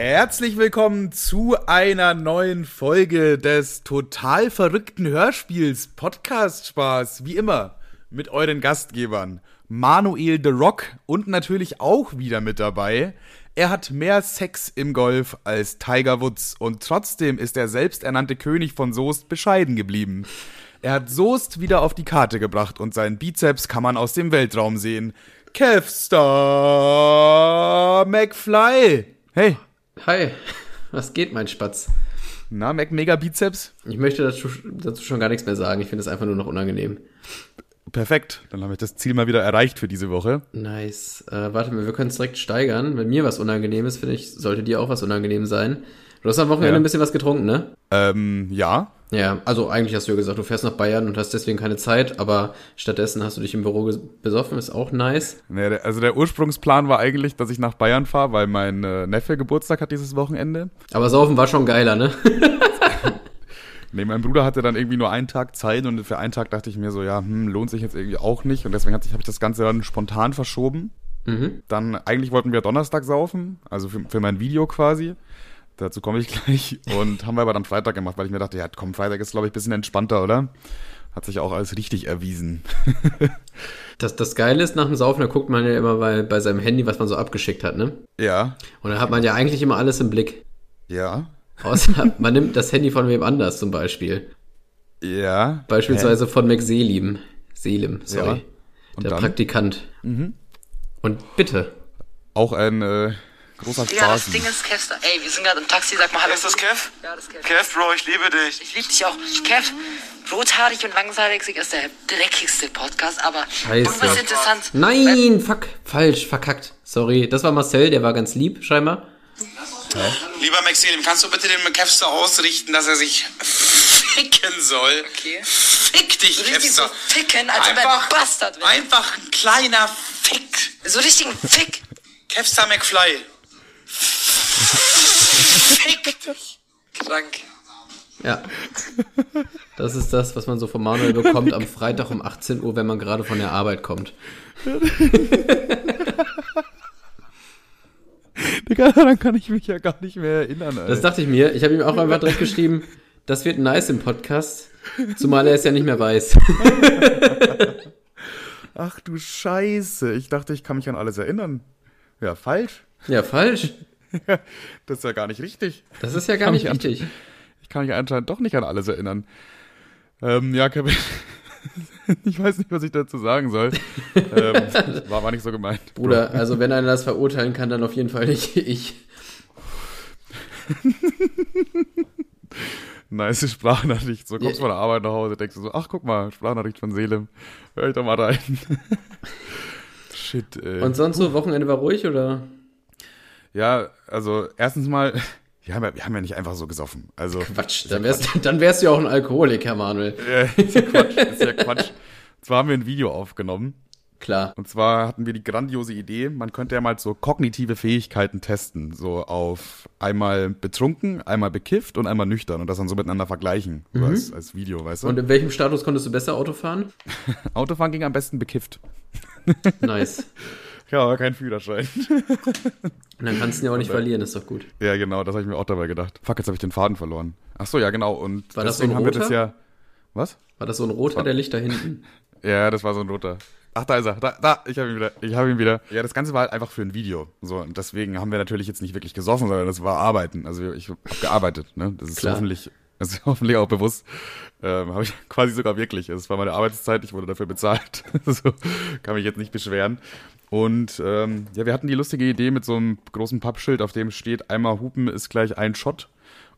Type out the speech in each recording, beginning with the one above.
Herzlich willkommen zu einer neuen Folge des total verrückten Hörspiels Podcast Spaß, wie immer, mit euren Gastgebern Manuel The Rock und natürlich auch wieder mit dabei. Er hat mehr Sex im Golf als Tiger Woods und trotzdem ist der selbsternannte König von Soest bescheiden geblieben. Er hat Soest wieder auf die Karte gebracht und seinen Bizeps kann man aus dem Weltraum sehen. Kevstar McFly. Hey. Hi, was geht, mein Spatz? Na, Mac Mega Bizeps? Ich möchte dazu, dazu schon gar nichts mehr sagen. Ich finde es einfach nur noch unangenehm. Perfekt, dann habe ich das Ziel mal wieder erreicht für diese Woche. Nice. Äh, warte mal, wir können es direkt steigern. Wenn mir was unangenehm ist, finde ich, sollte dir auch was unangenehm sein. Du hast am Wochenende Ja. ein bisschen was getrunken, ne? Ähm, ja. Ja, also eigentlich hast du ja gesagt, du fährst nach Bayern und hast deswegen keine Zeit, aber stattdessen hast du dich im Büro besoffen, ist auch nice. Nee, also der Ursprungsplan war eigentlich, dass ich nach Bayern fahre, weil mein äh, Neffe Geburtstag hat dieses Wochenende. Aber Saufen war schon geiler, ne? Nee, mein Bruder hatte dann irgendwie nur einen Tag Zeit und für einen Tag dachte ich mir so, ja, hm, lohnt sich jetzt irgendwie auch nicht und deswegen habe ich das Ganze dann spontan verschoben. mhm. Dann, eigentlich wollten wir Donnerstag saufen, also für, für mein Video quasi. Dazu komme ich gleich. Und haben wir aber dann Freitag gemacht, weil ich mir dachte, ja, komm, Freitag ist, glaube ich, ein bisschen entspannter, oder? Hat sich auch als richtig erwiesen. Das, das Geile ist, nach dem Saufen, da guckt man ja immer bei, bei seinem Handy, was man so abgeschickt hat, ne? Ja, Und da hat man ja eigentlich immer alles im Blick. ja, Außer man nimmt das Handy von wem anders zum Beispiel. ja. Beispielsweise von Mac Selim. Selim, sorry. Ja. Und Der dann? Praktikant. Und bitte. Auch ein äh, großer Ja, das Spaß. Ding ist, Kev, ey, wir sind gerade im Taxi, sag mal Hallo. Ist das Kev? Ja, das ist Kev. Kev, Bro, ich liebe dich. Ich lieb dich auch. Kev, rothaarig und langseitig ist der dreckigste Podcast, aber Scheiße. irgendwas interessant. Nein, fuck, falsch, verkackt. Sorry, das war Marcel, der war ganz lieb, scheinbar. Lieber Maxim, kannst du bitte den Kevster ausrichten, dass er sich ficken soll? Okay. Fick dich, So richtig so Kevster. ficken, als ob er Einfach, ein Bastard wäre. einfach ein kleiner Fick. So richtig ein Fick. Kevster McFly. Fick dich. Krank. Ja. Das ist das, was man so von Manuel bekommt am Freitag um 18 Uhr, wenn man gerade von der Arbeit kommt. Digga, daran kann ich mich ja gar nicht mehr erinnern, Alter. Das dachte ich mir. Ich habe ihm auch einfach direkt geschrieben, das wird nice im Podcast. Zumal er es ja nicht mehr weiß. Ach du Scheiße. Ich dachte, ich kann mich an alles erinnern. Ja, falsch. Ja, falsch. Das ist ja gar nicht richtig. Das ist ja gar nicht richtig. Ich kann mich anscheinend doch nicht an alles erinnern. Ähm, ja, Kevin. ich weiß nicht, was ich dazu sagen soll. ähm, war, war nicht so gemeint. Bruder, also wenn einer das verurteilen kann, dann auf jeden Fall nicht ich. Nice Sprachnachricht. So kommst Ja. von der Arbeit nach Hause, denkst du so, ach guck mal, Sprachnachricht von Selim. Hör ich doch mal rein. Shit, ey. Und sonst so, Wochenende war ruhig oder? Ja, also erstens mal, wir haben, ja, wir haben ja nicht einfach so gesoffen. Also, Quatsch, dann wärst, dann wärst du ja auch ein Alkoholiker, Manuel. ist ja Quatsch, ist ja Quatsch. Zwar haben wir ein Video aufgenommen. Klar. Und zwar hatten wir die grandiose Idee, man könnte ja mal so kognitive Fähigkeiten testen. So auf einmal betrunken, einmal bekifft und einmal nüchtern und das dann so miteinander vergleichen. So als, als Video, weißt du? Und in welchem Status konntest du besser Auto fahren? Autofahren ging am besten bekifft. Nice. Ja, aber kein Führerschein. Und dann kannst du ihn ja auch nicht verlieren, ist doch gut. ja, genau, das habe ich mir auch dabei gedacht. Fuck, jetzt habe ich den Faden verloren. Ach so, ja, genau. Und War das so ein deswegen haben wir das ja. Was? War das so ein roter, der Licht da hinten? Ja, das war so ein roter. Ach, da ist er. Da, da ich habe ihn wieder. Ich habe ihn wieder. Ja, das Ganze war halt einfach für ein Video. So, und deswegen haben wir natürlich jetzt nicht wirklich gesoffen, sondern das war Arbeiten. Also ich habe gearbeitet, ne? Das ist Klar. hoffentlich, das ist hoffentlich auch bewusst. Ähm, habe ich quasi sogar wirklich. Es war meine Arbeitszeit, ich wurde dafür bezahlt. so kann mich jetzt nicht beschweren. Und ähm, ja, wir hatten die lustige Idee mit so einem großen Pappschild, auf dem steht, einmal Hupen ist gleich ein Shot.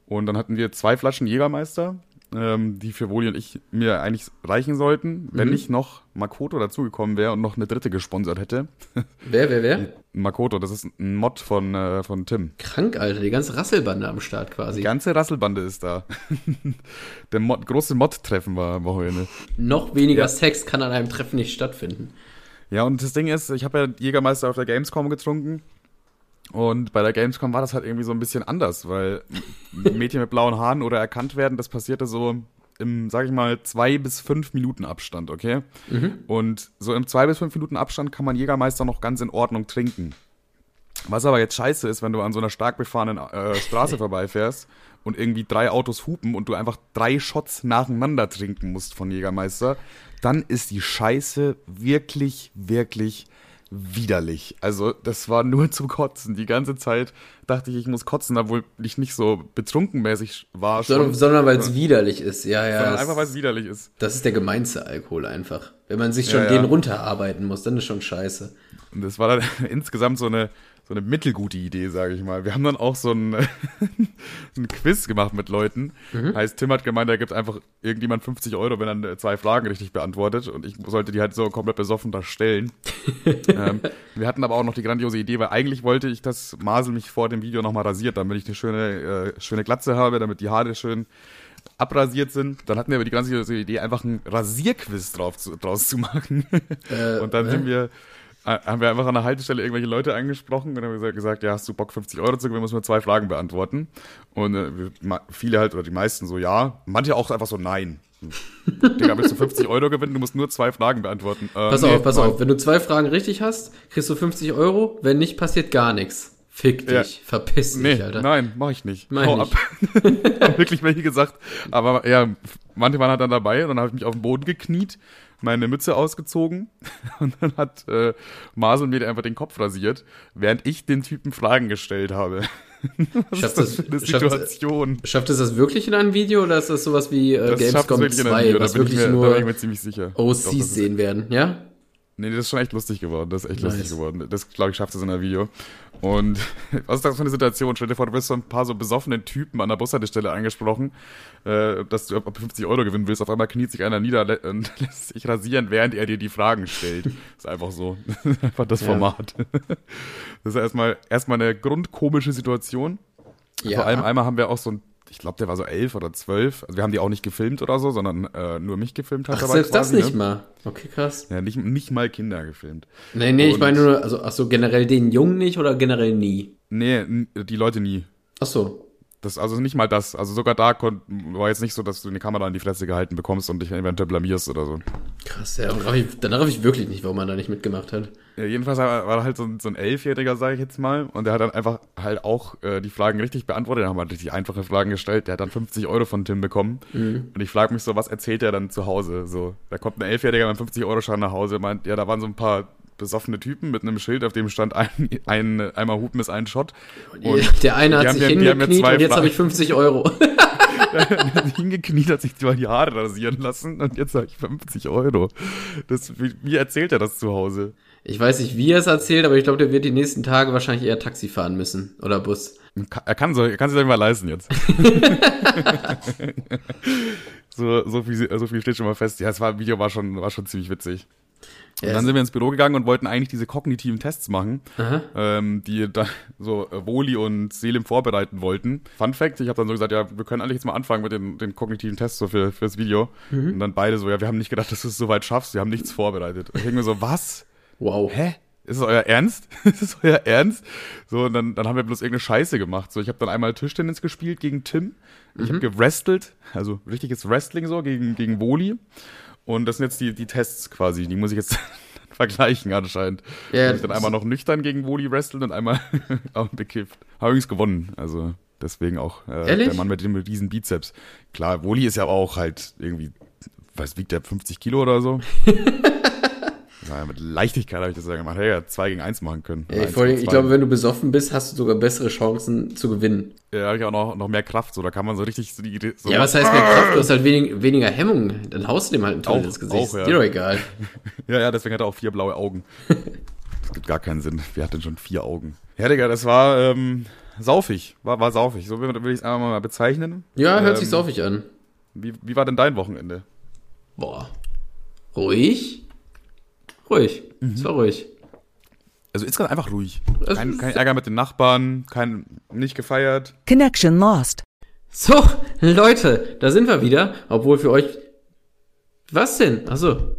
Und dann hatten wir zwei Flaschen Jägermeister, ähm, die für Woli und ich mir eigentlich reichen sollten, wenn Mhm. nicht noch Makoto dazugekommen wäre und noch eine dritte gesponsert hätte. Wer, wer, wer? Makoto, das ist ein Mod von, äh, von Tim. Krank, Alter, die ganze Rasselbande am Start Die quasi. ganze Rasselbande ist da. Der Mod, große Mod-Treffen war am Wochenende. Noch weniger Sex kann an einem Treffen nicht stattfinden. Ja, und das Ding ist, ich habe ja Jägermeister auf der Gamescom getrunken. Und bei der Gamescom war das halt irgendwie so ein bisschen anders, weil Mädchen mit blauen Haaren oder erkannt werden, das passierte so im, sag ich mal, zwei bis fünf Minuten Abstand, okay? Und so im zwei bis fünf Minuten Abstand kann man Jägermeister noch ganz in Ordnung trinken. Was aber jetzt scheiße ist, wenn du an so einer stark befahrenen äh, Straße vorbeifährst und irgendwie drei Autos hupen und du einfach drei Shots nacheinander trinken musst von Jägermeister, dann ist die Scheiße wirklich, wirklich widerlich. Also das war nur zum Kotzen. Die ganze Zeit dachte ich, ich muss kotzen, obwohl ich nicht so betrunkenmäßig war. Sondern, sondern weil es widerlich ist, ja, ja. Sondern das- einfach, weil es widerlich ist. Das ist der gemeinste Alkohol einfach. Wenn man sich schon Ja, ja. den runterarbeiten muss, dann ist schon scheiße. Und das war dann insgesamt so eine, so eine mittelgute Idee, sage ich mal. Wir haben dann auch so ein, ein Quiz gemacht mit Leuten. Heißt, Tim hat gemeint, er gibt einfach irgendjemand 50 Euro, wenn er zwei Fragen richtig beantwortet. Und ich sollte die halt so komplett besoffen da stellen. ähm, wir hatten aber auch noch die grandiose Idee, weil eigentlich wollte ich, dass Masel mich vor dem Video nochmal rasiert, damit ich eine schöne, äh, schöne Glatze habe, damit die Haare schön abrasiert sind. Dann hatten wir aber die grandiose Idee, einfach ein Rasierquiz drauf zu, draus zu machen. und dann hä? sind wir äh, haben wir einfach an der Haltestelle irgendwelche Leute angesprochen und haben gesagt- gesagt, ja, hast du Bock 50 Euro zu gewinnen, müssen wir zwei Fragen beantworten. Und äh, viele halt, oder die meisten so ja, manche auch einfach so nein. Digga, willst du 50 Euro gewinnen, du musst nur zwei Fragen beantworten. Äh, Pass nee, auf, pass nein. auf. Wenn du zwei Fragen richtig hast, kriegst du 50 Euro. Wenn nicht, passiert gar nichts. Fick dich. Ja. Verpiss dich, Nee, Alter. nein, mach ich nicht. Mach Hau nicht. ab. Wirklich welche gesagt. Aber ja, manche waren halt dann dabei und dann habe ich mich auf den Boden gekniet, meine Mütze ausgezogen und dann hat äh, Masel mir einfach den Kopf rasiert, während ich den Typen Fragen gestellt habe. Was Schafft ist das für eine schafft- Situation? Schafft es das wirklich in einem Video oder ist das sowas wie äh, Das schafft es Gamescom wirklich in einem 2, Video, was bin, ich wirklich mir, da bin ich nur mir ziemlich sicher. Doch, OCs ist- sehen werden, ja? Nee, das ist schon echt lustig geworden. Das ist echt Nice. lustig geworden. Das, glaube ich, schafft es in einem Video. Und was ist das für eine Situation? Stell dir vor, du wirst so ein paar so besoffenen Typen an der Bushaltestelle angesprochen, äh, dass du ab 50 Euro gewinnen willst. Auf einmal kniet sich einer nieder lä- und lässt sich rasieren, während er dir die Fragen stellt. ist einfach so. Das ist einfach das Ja. Format. Das ist erstmal, erstmal eine grundkomische Situation. Ja. Vor allem einmal haben wir auch so ein, ich glaube, der war so elf oder zwölf. Also wir haben die auch nicht gefilmt oder so, sondern äh, nur mich gefilmt hat Ach, dabei selbst das quasi, nicht ne? mal. Okay, krass. Ja, nicht, nicht mal Kinder gefilmt. Nee, nee, ich Und- meine nur, also, ach so, generell den Jungen nicht oder generell nie? Nee, die Leute nie. Ach so. Das, also nicht mal das. Also sogar da war jetzt nicht so, dass du eine Kamera in die Fresse gehalten bekommst und dich eventuell blamierst oder so. Krass, ja, dann raff ich, dann wirklich nicht, warum man da nicht mitgemacht hat. Ja, jedenfalls war halt so, ein- so ein Elfjähriger, sage ich jetzt mal, und der hat dann einfach halt auch äh, die Fragen richtig beantwortet. Da haben wir halt richtig einfache Fragen gestellt. Der hat dann 50 Euro von Tim bekommen. Und ich frage mich so, was erzählt er dann zu Hause? So, da kommt ein Elfjähriger mit einem 50 Euro Schein nach Hause, meint, ja, da waren so ein paar besoffene Typen mit einem Schild, auf dem stand ein, ein einmal Hupen ist ein Shot. Und der eine hat sich hingekniet zwei und jetzt habe ich 50 Euro. hingekniet, hat sich mal die Haare rasieren lassen und jetzt habe ich 50 Euro. Das, wie, wie erzählt er das zu Hause? Ich weiß nicht, wie er es erzählt, aber ich glaube, der wird die nächsten Tage wahrscheinlich eher Taxi fahren müssen oder Bus. Er kann, so, er kann sich das mal leisten jetzt. so, so, viel, so viel steht schon mal fest. Ja, das war, Video war schon, war schon ziemlich witzig. Und Ja, dann sind wir ins Büro gegangen und wollten eigentlich diese kognitiven Tests machen, ähm, die da so äh, Woli und Selim vorbereiten wollten. Fun Fact, ich habe dann so gesagt, ja, wir können eigentlich jetzt mal anfangen mit den, den kognitiven Tests so für fürs Video. Mhm. Und dann beide so, ja, wir haben nicht gedacht, dass du es so weit schaffst, wir haben nichts vorbereitet. Und ich denke mir so, was? Wow. hä? Ist es euer Ernst? ist es euer Ernst? So, und dann, dann haben wir bloß irgendeine Scheiße gemacht. So, ich habe dann einmal Tischtennis gespielt gegen Tim. Ich habe gewrestelt, also richtiges Wrestling so, gegen, gegen Woli. Und das sind jetzt die, die Tests quasi, die muss ich jetzt vergleichen anscheinend. Ja, Ja, ich dann einmal noch nüchtern gegen Woli wrestelt und einmal auch bekifft. Habe übrigens gewonnen, also deswegen auch äh, der Mann mit dem riesen Bizeps. Klar, Woli ist ja auch halt irgendwie, was wiegt der, 50 Kilo oder so? Ja, mit Leichtigkeit habe ich das ja gemacht. Hey, ja, zwei gegen eins machen können. Ja, ich zwei. glaube, wenn du besoffen bist, hast du sogar bessere Chancen zu gewinnen. ja, habe ich auch noch, noch mehr Kraft, so da kann man so richtig so die so Ja, was heißt mehr Kraft? Du hast halt wenig, weniger Hemmung. Dann haust du dem halt ein Auch- ins Gesicht. auch, ja. Ist dir doch egal. Ja, ja, deswegen hat er auch vier blaue Augen. das gibt gar keinen Sinn. Wer hat denn schon vier Augen? Ja, Digga, das war ähm, saufig. War, war saufig. So will, will ich es einfach mal bezeichnen. Ja, hört Ähm, sich saufig an. Wie, wie war denn dein Wochenende? Boah. Ruhig? Ruhig. Es war ruhig. Also insgesamt einfach ruhig. Kein, kein Ärger mit den Nachbarn, kein nicht gefeiert. Connection lost. So, Leute, da sind wir wieder. Obwohl für euch. Was denn? Achso.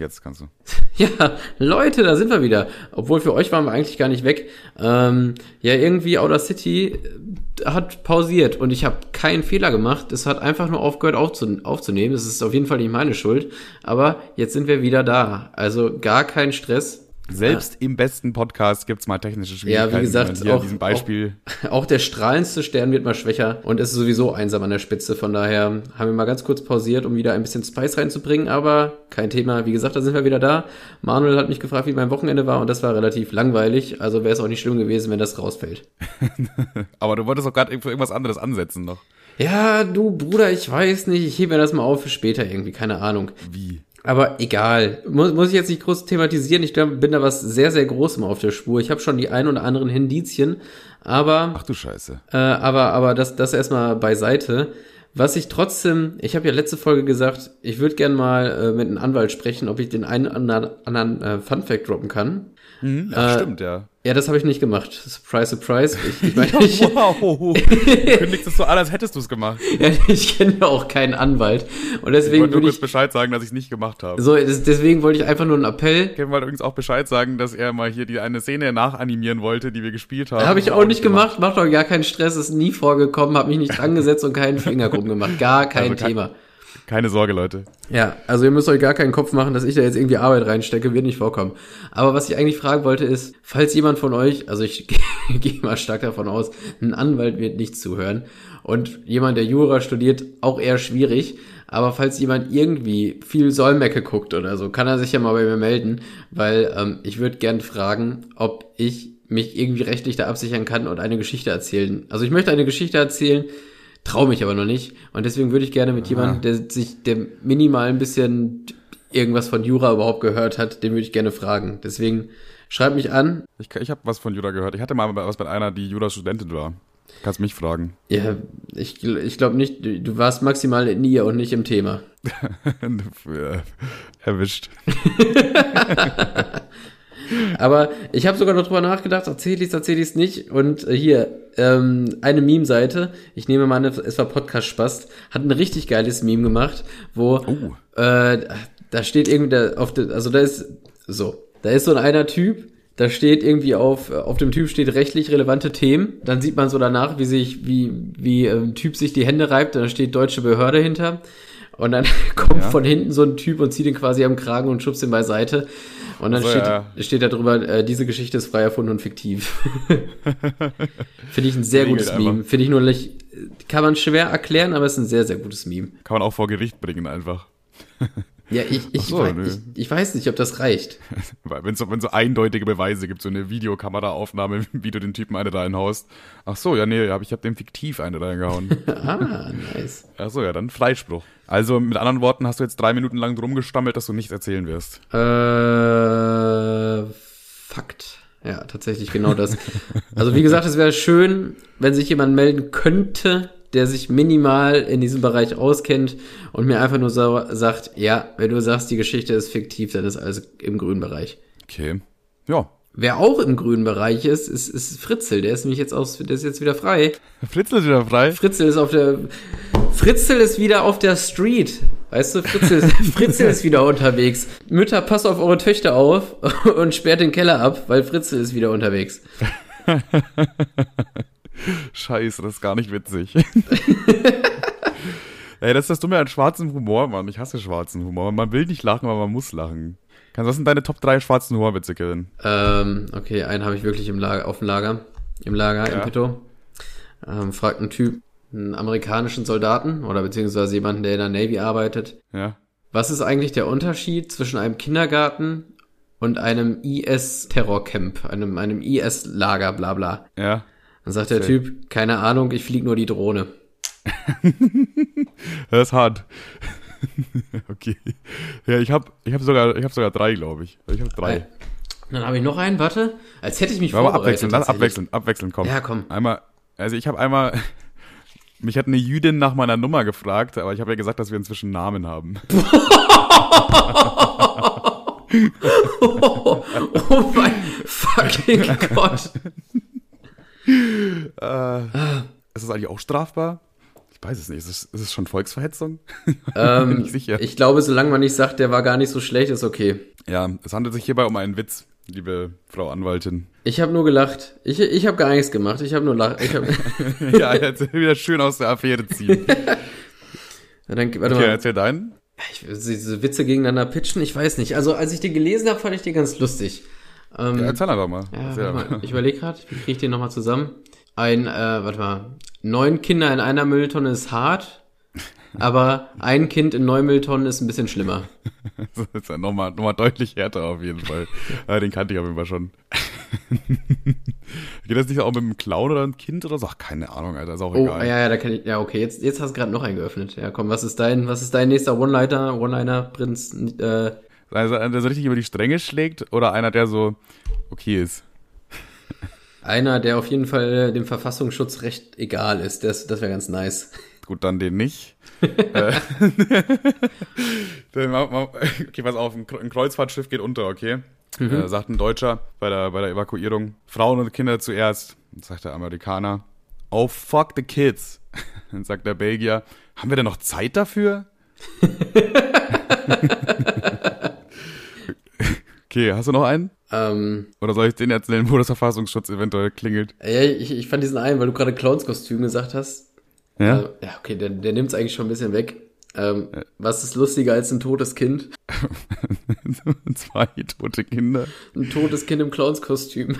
Jetzt kannst du. Ja, Leute, da sind wir wieder. Obwohl für euch waren wir eigentlich gar nicht weg. Ähm, ja, irgendwie Outer City äh, hat pausiert und ich habe keinen Fehler gemacht. Es hat einfach nur aufgehört aufzu aufzunehmen. Das ist auf jeden Fall nicht meine Schuld. Aber jetzt sind wir wieder da. Also gar kein Stress. Selbst im besten Podcast gibt's mal technische Schwierigkeiten. Ja, wie gesagt, auch, diesem Beispiel. Auch, auch der strahlendste Stern wird mal schwächer und es ist sowieso einsam an der Spitze. Von daher haben wir mal ganz kurz pausiert, um wieder ein bisschen Spice reinzubringen, aber kein Thema. Wie gesagt, da sind wir wieder da. Manuel hat mich gefragt, wie mein Wochenende war und das war relativ langweilig. Also wäre es auch nicht schlimm gewesen, wenn das rausfällt. Aber du wolltest doch gerade irgendwas anderes ansetzen noch. Ja, du Bruder, ich weiß nicht. Ich hebe mir das mal auf für später irgendwie, keine Ahnung. Wie? Aber egal. Muss, muss ich jetzt nicht groß thematisieren. Ich bin da was sehr, sehr Großem auf der Spur. Ich habe schon die ein oder anderen Indizien. Aber, Ach du Scheiße. äh, aber, aber das, das erstmal beiseite. Was ich trotzdem, ich habe ja letzte Folge gesagt, ich würde gern mal äh, mit einem Anwalt sprechen, ob ich den einen anderen, anderen äh, Funfact droppen kann. Hm? Ach, stimmt, ja. Ja, das habe ich nicht gemacht. Surprise, surprise. Ich, ich meine, ich, Wow. Du kündigst es so an, als hättest du es gemacht. ja, ich kenne ja auch keinen Anwalt. Und Ich deswegen wollte nur kurz ich, Bescheid sagen, dass ich es nicht gemacht habe. so, des- deswegen wollte ich einfach nur einen Appell Kevin wollte übrigens auch Bescheid sagen, dass er mal hier die eine Szene nachanimieren wollte, die wir gespielt haben. Habe ich auch nicht gemacht, macht doch gar keinen Stress, ist nie vorgekommen, habe mich nicht dran gesetzt und keinen Finger krumm gemacht. Gar kein Also kein- Thema. Keine Sorge, Leute. Ja, also ihr müsst euch gar keinen Kopf machen, dass ich da jetzt irgendwie Arbeit reinstecke, wird nicht vorkommen. Aber was ich eigentlich fragen wollte ist, falls jemand von euch, also ich gehe mal stark davon aus, ein Anwalt wird nicht zuhören und jemand, der Jura studiert, auch eher schwierig. Aber falls jemand irgendwie viel Säumecke guckt oder so, kann er sich ja mal bei mir melden, weil ähm, ich würde gern fragen, ob ich mich irgendwie rechtlich da absichern kann und eine Geschichte erzählen. Also ich möchte eine Geschichte erzählen, traue mich aber noch nicht. Und deswegen würde ich gerne mit jemandem, der sich, der minimal ein bisschen irgendwas von Jura überhaupt gehört hat, den würde ich gerne fragen. Deswegen schreib mich an. Ich, ich habe was von Jura gehört. Ich hatte mal was mit einer, die Jura-Studentin war. Kannst mich fragen. Ja, ich, ich glaube nicht, du, warst maximal in ihr und nicht im Thema. Erwischt. Aber ich habe sogar noch drüber nachgedacht, erzähle ich's, erzähle ich's nicht. Und äh, hier, ähm, eine Meme-Seite, ich nehme mal an, es war Podcast Spast, hat ein richtig geiles Meme gemacht, wo Oh. äh, da steht irgendwie da auf der, also da ist so, da ist so ein einer Typ, da steht irgendwie auf, auf dem Typ steht rechtlich relevante Themen. Dann sieht man so danach, wie sich, wie, wie äh, ein Typ sich die Hände reibt, da steht deutsche Behörde hinter. Und dann kommt Ja. von hinten so ein Typ und zieht ihn quasi am Kragen und schubst ihn beiseite. Und dann So, steht, ja. steht da drüber, äh, diese Geschichte ist frei erfunden und fiktiv. Finde ich ein sehr Regelt gutes einfach. Meme. Finde ich nur nicht, kann man schwer erklären, aber es ist ein sehr, sehr gutes Meme. Kann man auch vor Gericht bringen einfach. Ja, ich, ich, so, weiß, ich, ich weiß nicht, ob das reicht. Weil wenn es so, eindeutige Beweise gibt, so eine Videokameraaufnahme, wie du den Typen eine reinhaust. Ach so, ja, nee, ich habe dem fiktiv eine reingehauen. Ah, nice. Ach so, ja, dann Freispruch. Also mit anderen Worten hast du jetzt drei Minuten lang drum gestammelt, dass du nichts erzählen wirst. Äh, Fakt. Ja, tatsächlich genau das. Also wie gesagt, es wäre schön, wenn sich jemand melden könnte, der sich minimal in diesem Bereich auskennt und mir einfach nur so sagt, ja, wenn du sagst, die Geschichte ist fiktiv, dann ist alles im grünen Bereich. Okay. Ja. Wer auch im grünen Bereich ist, ist, ist Fritzel. Der ist nämlich jetzt aus, der ist jetzt wieder frei. Fritzl ist wieder frei. Fritzel ist auf der, Fritzel ist wieder auf der Street. Weißt du, Fritzel ist, Fritzel ist wieder unterwegs. Mütter, passt auf eure Töchter auf und sperrt den Keller ab, weil Fritzel ist wieder unterwegs. Scheiße, das ist gar nicht witzig. Ey, das ist das Dumme an schwarzem Humor, Mann. Ich hasse schwarzen Humor. Man will nicht lachen, aber man muss lachen. Kannst, was sind deine Top 3 schwarzen Humorwitze, Kevin? Ähm, okay, einen habe ich wirklich im Lager, auf dem Lager, im Lager, im Ja. Petto. Ähm, fragt ein Typ, einen amerikanischen Soldaten oder beziehungsweise jemanden, der in der Navy arbeitet. Ja. Was ist eigentlich der Unterschied zwischen einem Kindergarten und einem IS-Terrorcamp, einem, einem IS-Lager, bla bla? Ja. Dann sagt der Erzähl. Typ, keine Ahnung, ich flieg nur die Drohne. Das ist hart. okay. Ja, ich hab, ich hab sogar, ich hab sogar drei, glaube ich. Ich hab drei. Dann habe ich noch einen, warte. Als hätte ich mich Aber vorbereitet. abwechselnd, lass tatsächlich. abwechselnd, abwechselnd, komm. Ja, komm. Einmal, also ich habe einmal, mich hat eine Jüdin nach meiner Nummer gefragt, aber ich habe ja gesagt, dass wir inzwischen Namen haben. Oh, oh mein fucking Gott. Ist das eigentlich auch strafbar? Ich weiß es nicht. Ist es, ist es schon Volksverhetzung? Ähm, Bin ich sicher. Ich glaube, solange man nicht sagt, der war gar nicht so schlecht, ist okay. Ja, es handelt sich hierbei um einen Witz, liebe Frau Anwaltin. Ich habe nur gelacht. Ich, ich habe gar nichts gemacht. Ich habe nur lach. Ich hab, ja, jetzt wieder schön aus der Affäre ziehen. Ja, dann, warte Okay, mal. erzähl deinen. Ich, diese Witze gegeneinander pitchen, ich weiß nicht. Also als ich den gelesen habe, fand ich den ganz lustig. Ähm, Ja, erzähl einfach mal. ja, Erzähl mal, ich überlege gerade, wie kriege ich den nochmal zusammen? Ein, äh, warte mal, neun Kinder in einer Mülltonne ist hart, aber ein Kind in neun Mülltonnen ist ein bisschen schlimmer. Das ist ja nochmal noch mal deutlich härter auf jeden Fall. den kannte ich auf jeden Fall schon. Geht das nicht auch mit einem Clown oder einem Kind oder so? Ach, keine Ahnung, Alter, ist auch Oh, egal. ja, ja, da kann ich, ja, okay, jetzt, jetzt hast du gerade noch einen geöffnet. Ja, komm, was ist dein, was ist dein nächster One-Liner, One-Liner-Prinz, äh, Also einer, der so richtig über die Stränge schlägt oder einer, der so okay ist. einer, der auf jeden Fall dem Verfassungsschutz recht egal ist. Das, das wäre ganz nice. Gut, dann den nicht. Äh, okay, pass auf, ein Kre- ein Kreuzfahrtschiff geht unter, okay? Äh, sagt ein Deutscher bei der, bei der Evakuierung, Frauen und Kinder zuerst. Dann sagt der Amerikaner, oh fuck the kids. Dann sagt der Belgier, haben wir denn noch Zeit dafür? okay, hast du noch einen? Ähm, Oder soll ich den erzählen, wo das Verfassungsschutz eventuell klingelt? ja, ich, ich fand diesen einen, weil du gerade Clownskostüm gesagt hast. Ja? Äh, ja, okay, der, der nimmt es eigentlich schon ein bisschen weg. Ähm, was ist lustiger als ein totes Kind? Zwei tote Kinder. Ein totes Kind im Clownskostüm.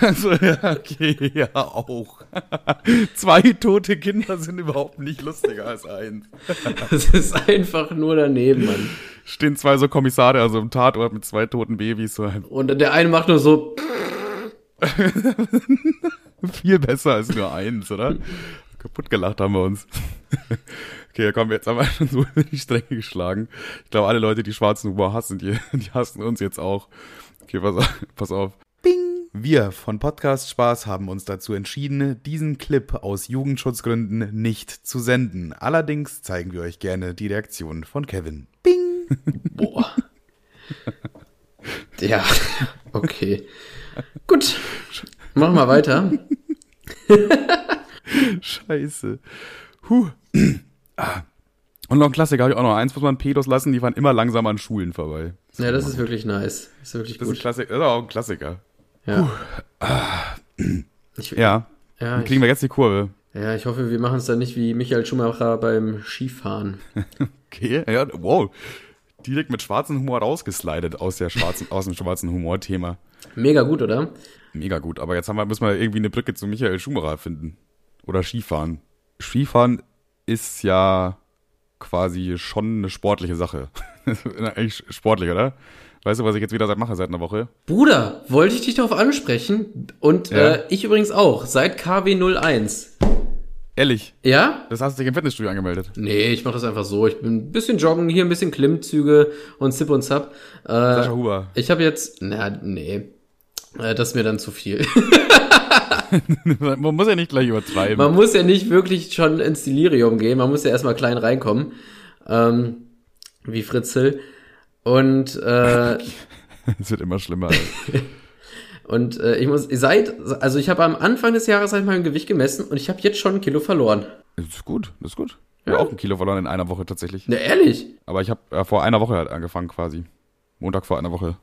Also, ja, okay, ja, auch. Zwei tote Kinder sind überhaupt nicht lustiger als eins. Das ist einfach nur daneben, Mann. Stehen zwei so Kommissare, also im Tatort mit zwei toten Babys, so Und der eine macht nur so, viel besser als nur eins, oder? Kaputt gelacht haben wir uns. Okay, komm, jetzt haben wir schon so über die Stränge geschlagen. Ich glaube, alle Leute, die schwarzen Humor hassen, die, die hassen uns jetzt auch. Okay, pass auf. Pass auf. Bing! Wir von Podcast Spaß haben uns dazu entschieden, diesen Clip aus Jugendschutzgründen nicht zu senden. Allerdings zeigen wir euch gerne die Reaktion von Kevin. Bing! boah. Ja, okay. Gut. Machen wir weiter. Scheiße. Huh. Ah. Und noch ein Klassiker habe ich auch noch. Eins muss man Pedos lassen, die fahren immer langsam an Schulen vorbei. Ja, das ist wirklich nice. Das ist wirklich Das ist, gut. Klassik, das ist auch ein Klassiker. Ja. Ich, Ja. ja, Dann kriegen wir jetzt die Kurve. ich, ja, ich hoffe, wir machen es dann nicht wie Michael Schumacher beim Skifahren. Okay, ja, wow. Direkt mit schwarzem Humor rausgeslidet aus, der schwarzen, aus dem schwarzen Humor-Thema. Mega gut, oder? Mega gut. Aber jetzt haben wir, müssen wir irgendwie eine Brücke zu Michael Schumacher finden. Oder Skifahren. Skifahren ist ja quasi schon eine sportliche Sache. Eigentlich sportlich, oder? Weißt du, was ich jetzt wieder seit mache seit einer Woche? Bruder, wollte ich dich darauf ansprechen? Und Ja. äh, ich übrigens auch, seit KW01. Ehrlich, Ja? das hast du dich im Fitnessstudio angemeldet. Nee, ich mache das einfach so. Ich bin ein bisschen joggen, hier ein bisschen Klimmzüge und Zip und Zap. Äh, Sascha Huber. ich habe jetzt, na, nee, äh, das ist mir dann zu viel. Man muss ja nicht gleich übertreiben. Man muss ja nicht wirklich schon ins Delirium gehen, man muss ja erstmal klein reinkommen. Ähm, wie Fritzl. Und, äh, Es wird immer schlimmer. Und äh, ich muss, seit, also ich habe am Anfang des Jahres halt mein Gewicht gemessen und ich habe jetzt schon ein Kilo verloren. Das ist gut, das ist gut. Ich habe auch ein Kilo verloren in einer Woche tatsächlich. Na, ehrlich? Aber ich habe äh, vor einer Woche halt angefangen quasi. Montag vor einer Woche.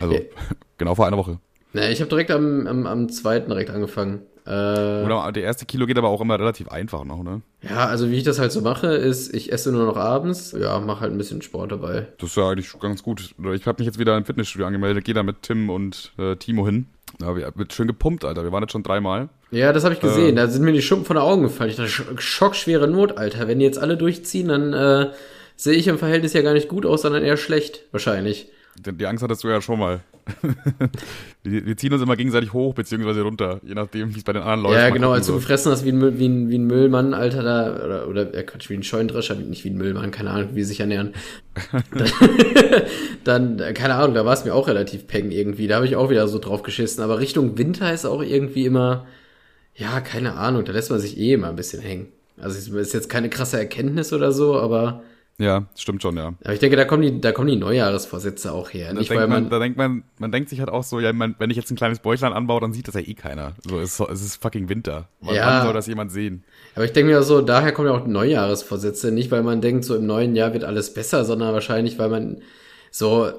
Also, Okay. genau vor einer Woche. Na, ich habe direkt am, am, am zweiten direkt angefangen. Äh, Oder der erste Kilo geht aber auch immer relativ einfach noch, ne? ja, also wie ich das halt so mache, ist, ich esse nur noch abends, ja, mache halt ein bisschen Sport dabei. Das ist ja eigentlich ganz gut. Ich habe mich jetzt wieder im Fitnessstudio angemeldet, gehe da mit Tim und äh, Timo hin. Da wir- wird schön gepumpt, Alter. Wir waren jetzt schon dreimal. Ja, das habe ich gesehen. Da sind mir die Schuppen von den Augen gefallen. Ich dachte, Sch- schockschwere Not, Alter. Wenn die jetzt alle durchziehen, dann äh, sehe ich im Verhältnis ja gar nicht gut aus, sondern eher schlecht, wahrscheinlich. Die, Angst hattest du ja schon mal. wir, wir ziehen uns immer gegenseitig hoch beziehungsweise runter, je nachdem, wie es bei den anderen läuft. ja, genau, als du gefressen hast wie ein, Müll, wie ein, wie ein Müllmann, Alter, da, oder, oder, ja, Quatsch, wie ein Scheunendrescher, nicht wie ein Müllmann, keine Ahnung, wie sie sich ernähren. dann, dann, äh, keine Ahnung, da war es mir auch relativ peng irgendwie. Da habe ich auch wieder so drauf geschissen. Aber Richtung Winter ist auch irgendwie immer, ja, keine Ahnung, da lässt man sich eh immer ein bisschen hängen. Also ist jetzt keine krasse Erkenntnis oder so, aber Ja, stimmt schon, ja. Aber ich denke, da kommen die, da kommen die Neujahresvorsätze auch her. Da Nicht, denkt weil man, man, da denkt man, man denkt sich halt auch so, ja, man, wenn ich jetzt ein kleines Bäuchlein anbaue, dann sieht das ja eh keiner. So, es, es ist fucking Winter. Wann, Ja. wann soll das jemand sehen? aber ich denke mir so, daher kommen ja auch Neujahresvorsätze. Nicht, weil man denkt, so im neuen Jahr wird alles besser, sondern wahrscheinlich, weil man so,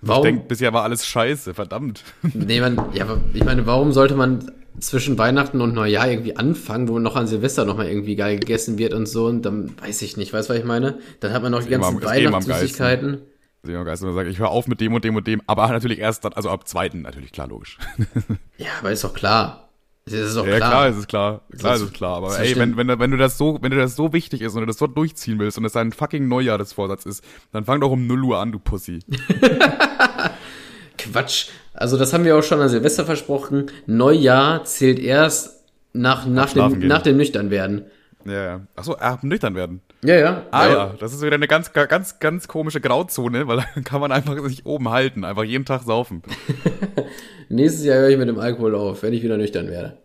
warum, Ich denke, bisher war alles scheiße, verdammt. nee, man, ja, aber ich meine, warum sollte man zwischen Weihnachten und Neujahr irgendwie anfangen, wo noch an Silvester nochmal irgendwie geil gegessen wird und so, und dann weiß ich nicht, weißt du, was ich meine? Dann hat man noch die ganzen ist eh immer Weihnachtssüßigkeiten. Geist und sagt, ich höre auf mit dem und dem und dem, aber natürlich erst dann, also ab zweiten natürlich, klar, logisch. Ja, aber ist doch klar. Das ist doch Ja, klar. klar, ist es klar. Klar ist es klar. Aber ey, wenn, wenn, wenn du das so, wenn dir das so wichtig ist und du das so durchziehen willst und es dein fucking Neujahresvorsatz ist, dann fang doch um 0 Uhr an, du Pussy. Quatsch. Also das haben wir auch schon an Silvester versprochen. Neujahr zählt erst nach, nach, dem, gehen. nach dem Nüchtern werden. Ja, ja. Achso, ah, nüchtern werden. Ja, ja. Ah Weil- ja, das ist wieder eine ganz, ganz, ganz komische Grauzone, weil dann kann man einfach sich oben halten, einfach jeden Tag saufen. Nächstes Jahr höre ich mit dem Alkohol auf, wenn ich wieder nüchtern werde.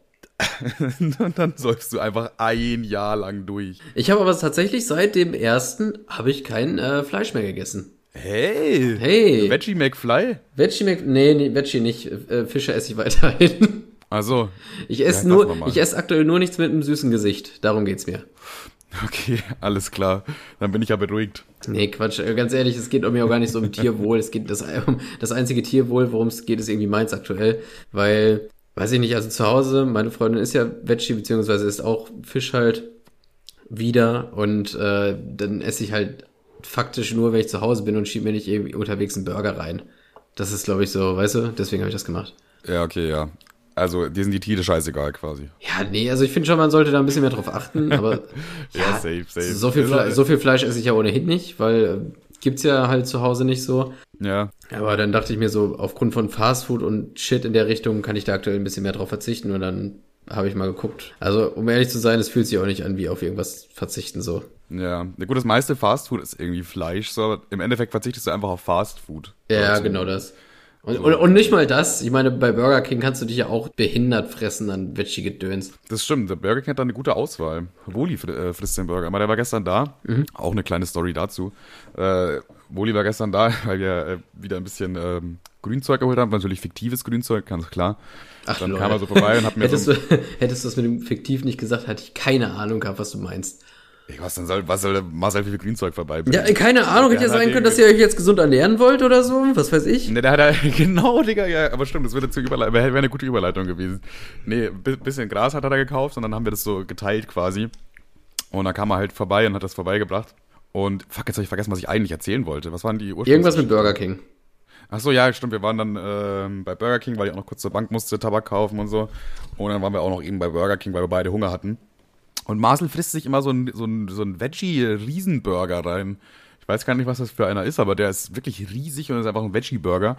und dann säufst du einfach ein Jahr lang durch. Ich habe aber tatsächlich seit dem ersten habe ich kein äh, Fleisch mehr gegessen. Hey! Hey. Veggie McFly? Veggie, Mac- nee, nee, Veggie nicht. Äh, Fische esse ich weiterhin. Also, Ich esse Ja, nur, ich esse aktuell nur nichts mit einem süßen Gesicht. Darum geht's mir. okay, alles klar. Dann bin ich ja beruhigt. Nee, Quatsch. Äh, Ganz ehrlich, es geht mir auch gar nicht so um Tierwohl. Es geht das, um das einzige Tierwohl, worum es geht, ist irgendwie meins aktuell. Weil, weiß ich nicht, also zu Hause, meine Freundin ist ja Veggie, beziehungsweise ist auch Fisch halt wieder. Und äh, dann esse ich halt faktisch nur, wenn ich zu Hause bin und schiebe mir nicht irgendwie unterwegs einen Burger rein. Das ist, glaube ich, so, weißt du, deswegen habe ich das gemacht. Ja, okay, ja. Also, dir sind die Tiere scheißegal quasi. Ja, nee, also ich finde schon, man sollte da ein bisschen mehr drauf achten, aber Ja, safe, safe. So viel, Fle so viel Fleisch esse ich ja ohnehin nicht, weil äh, gibt's ja halt zu Hause nicht so. Ja, Aber dann dachte ich mir so, aufgrund von Fastfood und Shit in der Richtung kann ich da aktuell ein bisschen mehr drauf verzichten und dann habe ich mal geguckt. Also, um ehrlich zu sein, es fühlt sich auch nicht an wie auf irgendwas verzichten so. Ja. Gut, das meiste Fastfood ist irgendwie Fleisch, so, aber im Endeffekt verzichtest du einfach auf Fastfood. Ja, Also, genau das. Und, und, und nicht mal das. Ich meine, bei Burger King kannst du dich ja auch behindert fressen an Veggie-Gedöns. Das stimmt, der Burger King hat da eine gute Auswahl. Woli fr frisst den Burger. Aber der war gestern da. Mhm. Auch eine kleine Story dazu. Äh, Woli war gestern da, weil wir äh, wieder ein bisschen ähm, Grünzeug geholt haben. Natürlich fiktives Grünzeug, ganz klar. Ach, Dann lol. kam er so vorbei und hat mir hättest, so... du, hättest du das mit dem Fiktiv nicht gesagt, hatte ich keine Ahnung gehabt, was du meinst. Ey, was, denn soll, was soll Marcel für Grünzeug vorbeibringen? Ja, keine Ahnung, hätte ja sein können, dass ihr euch jetzt gesund ernähren wollt oder so, was weiß ich. Ne, der hat ja, genau, Digga, ja, aber stimmt, das würde zur Überleitung, wäre wär eine gute Überleitung gewesen. Nee, bi- bisschen Gras hat er da gekauft und dann haben wir das so geteilt quasi. Und dann kam er halt vorbei und hat das vorbeigebracht. Und fuck, jetzt habe ich vergessen, was ich eigentlich erzählen wollte. Was waren die Ursprungs Irgendwas mit Burger King. Ach so, ja, stimmt. Wir waren dann ähm, bei Burger King, weil ich auch noch kurz zur Bank musste, Tabak kaufen und so. Und dann waren wir auch noch eben bei Burger King, weil wir beide Hunger hatten. Und Marcel frisst sich immer so ein, so ein, so ein Veggie-Riesenburger rein. Ich weiß gar nicht, was das für einer ist, aber der ist wirklich riesig und ist einfach ein Veggie-Burger.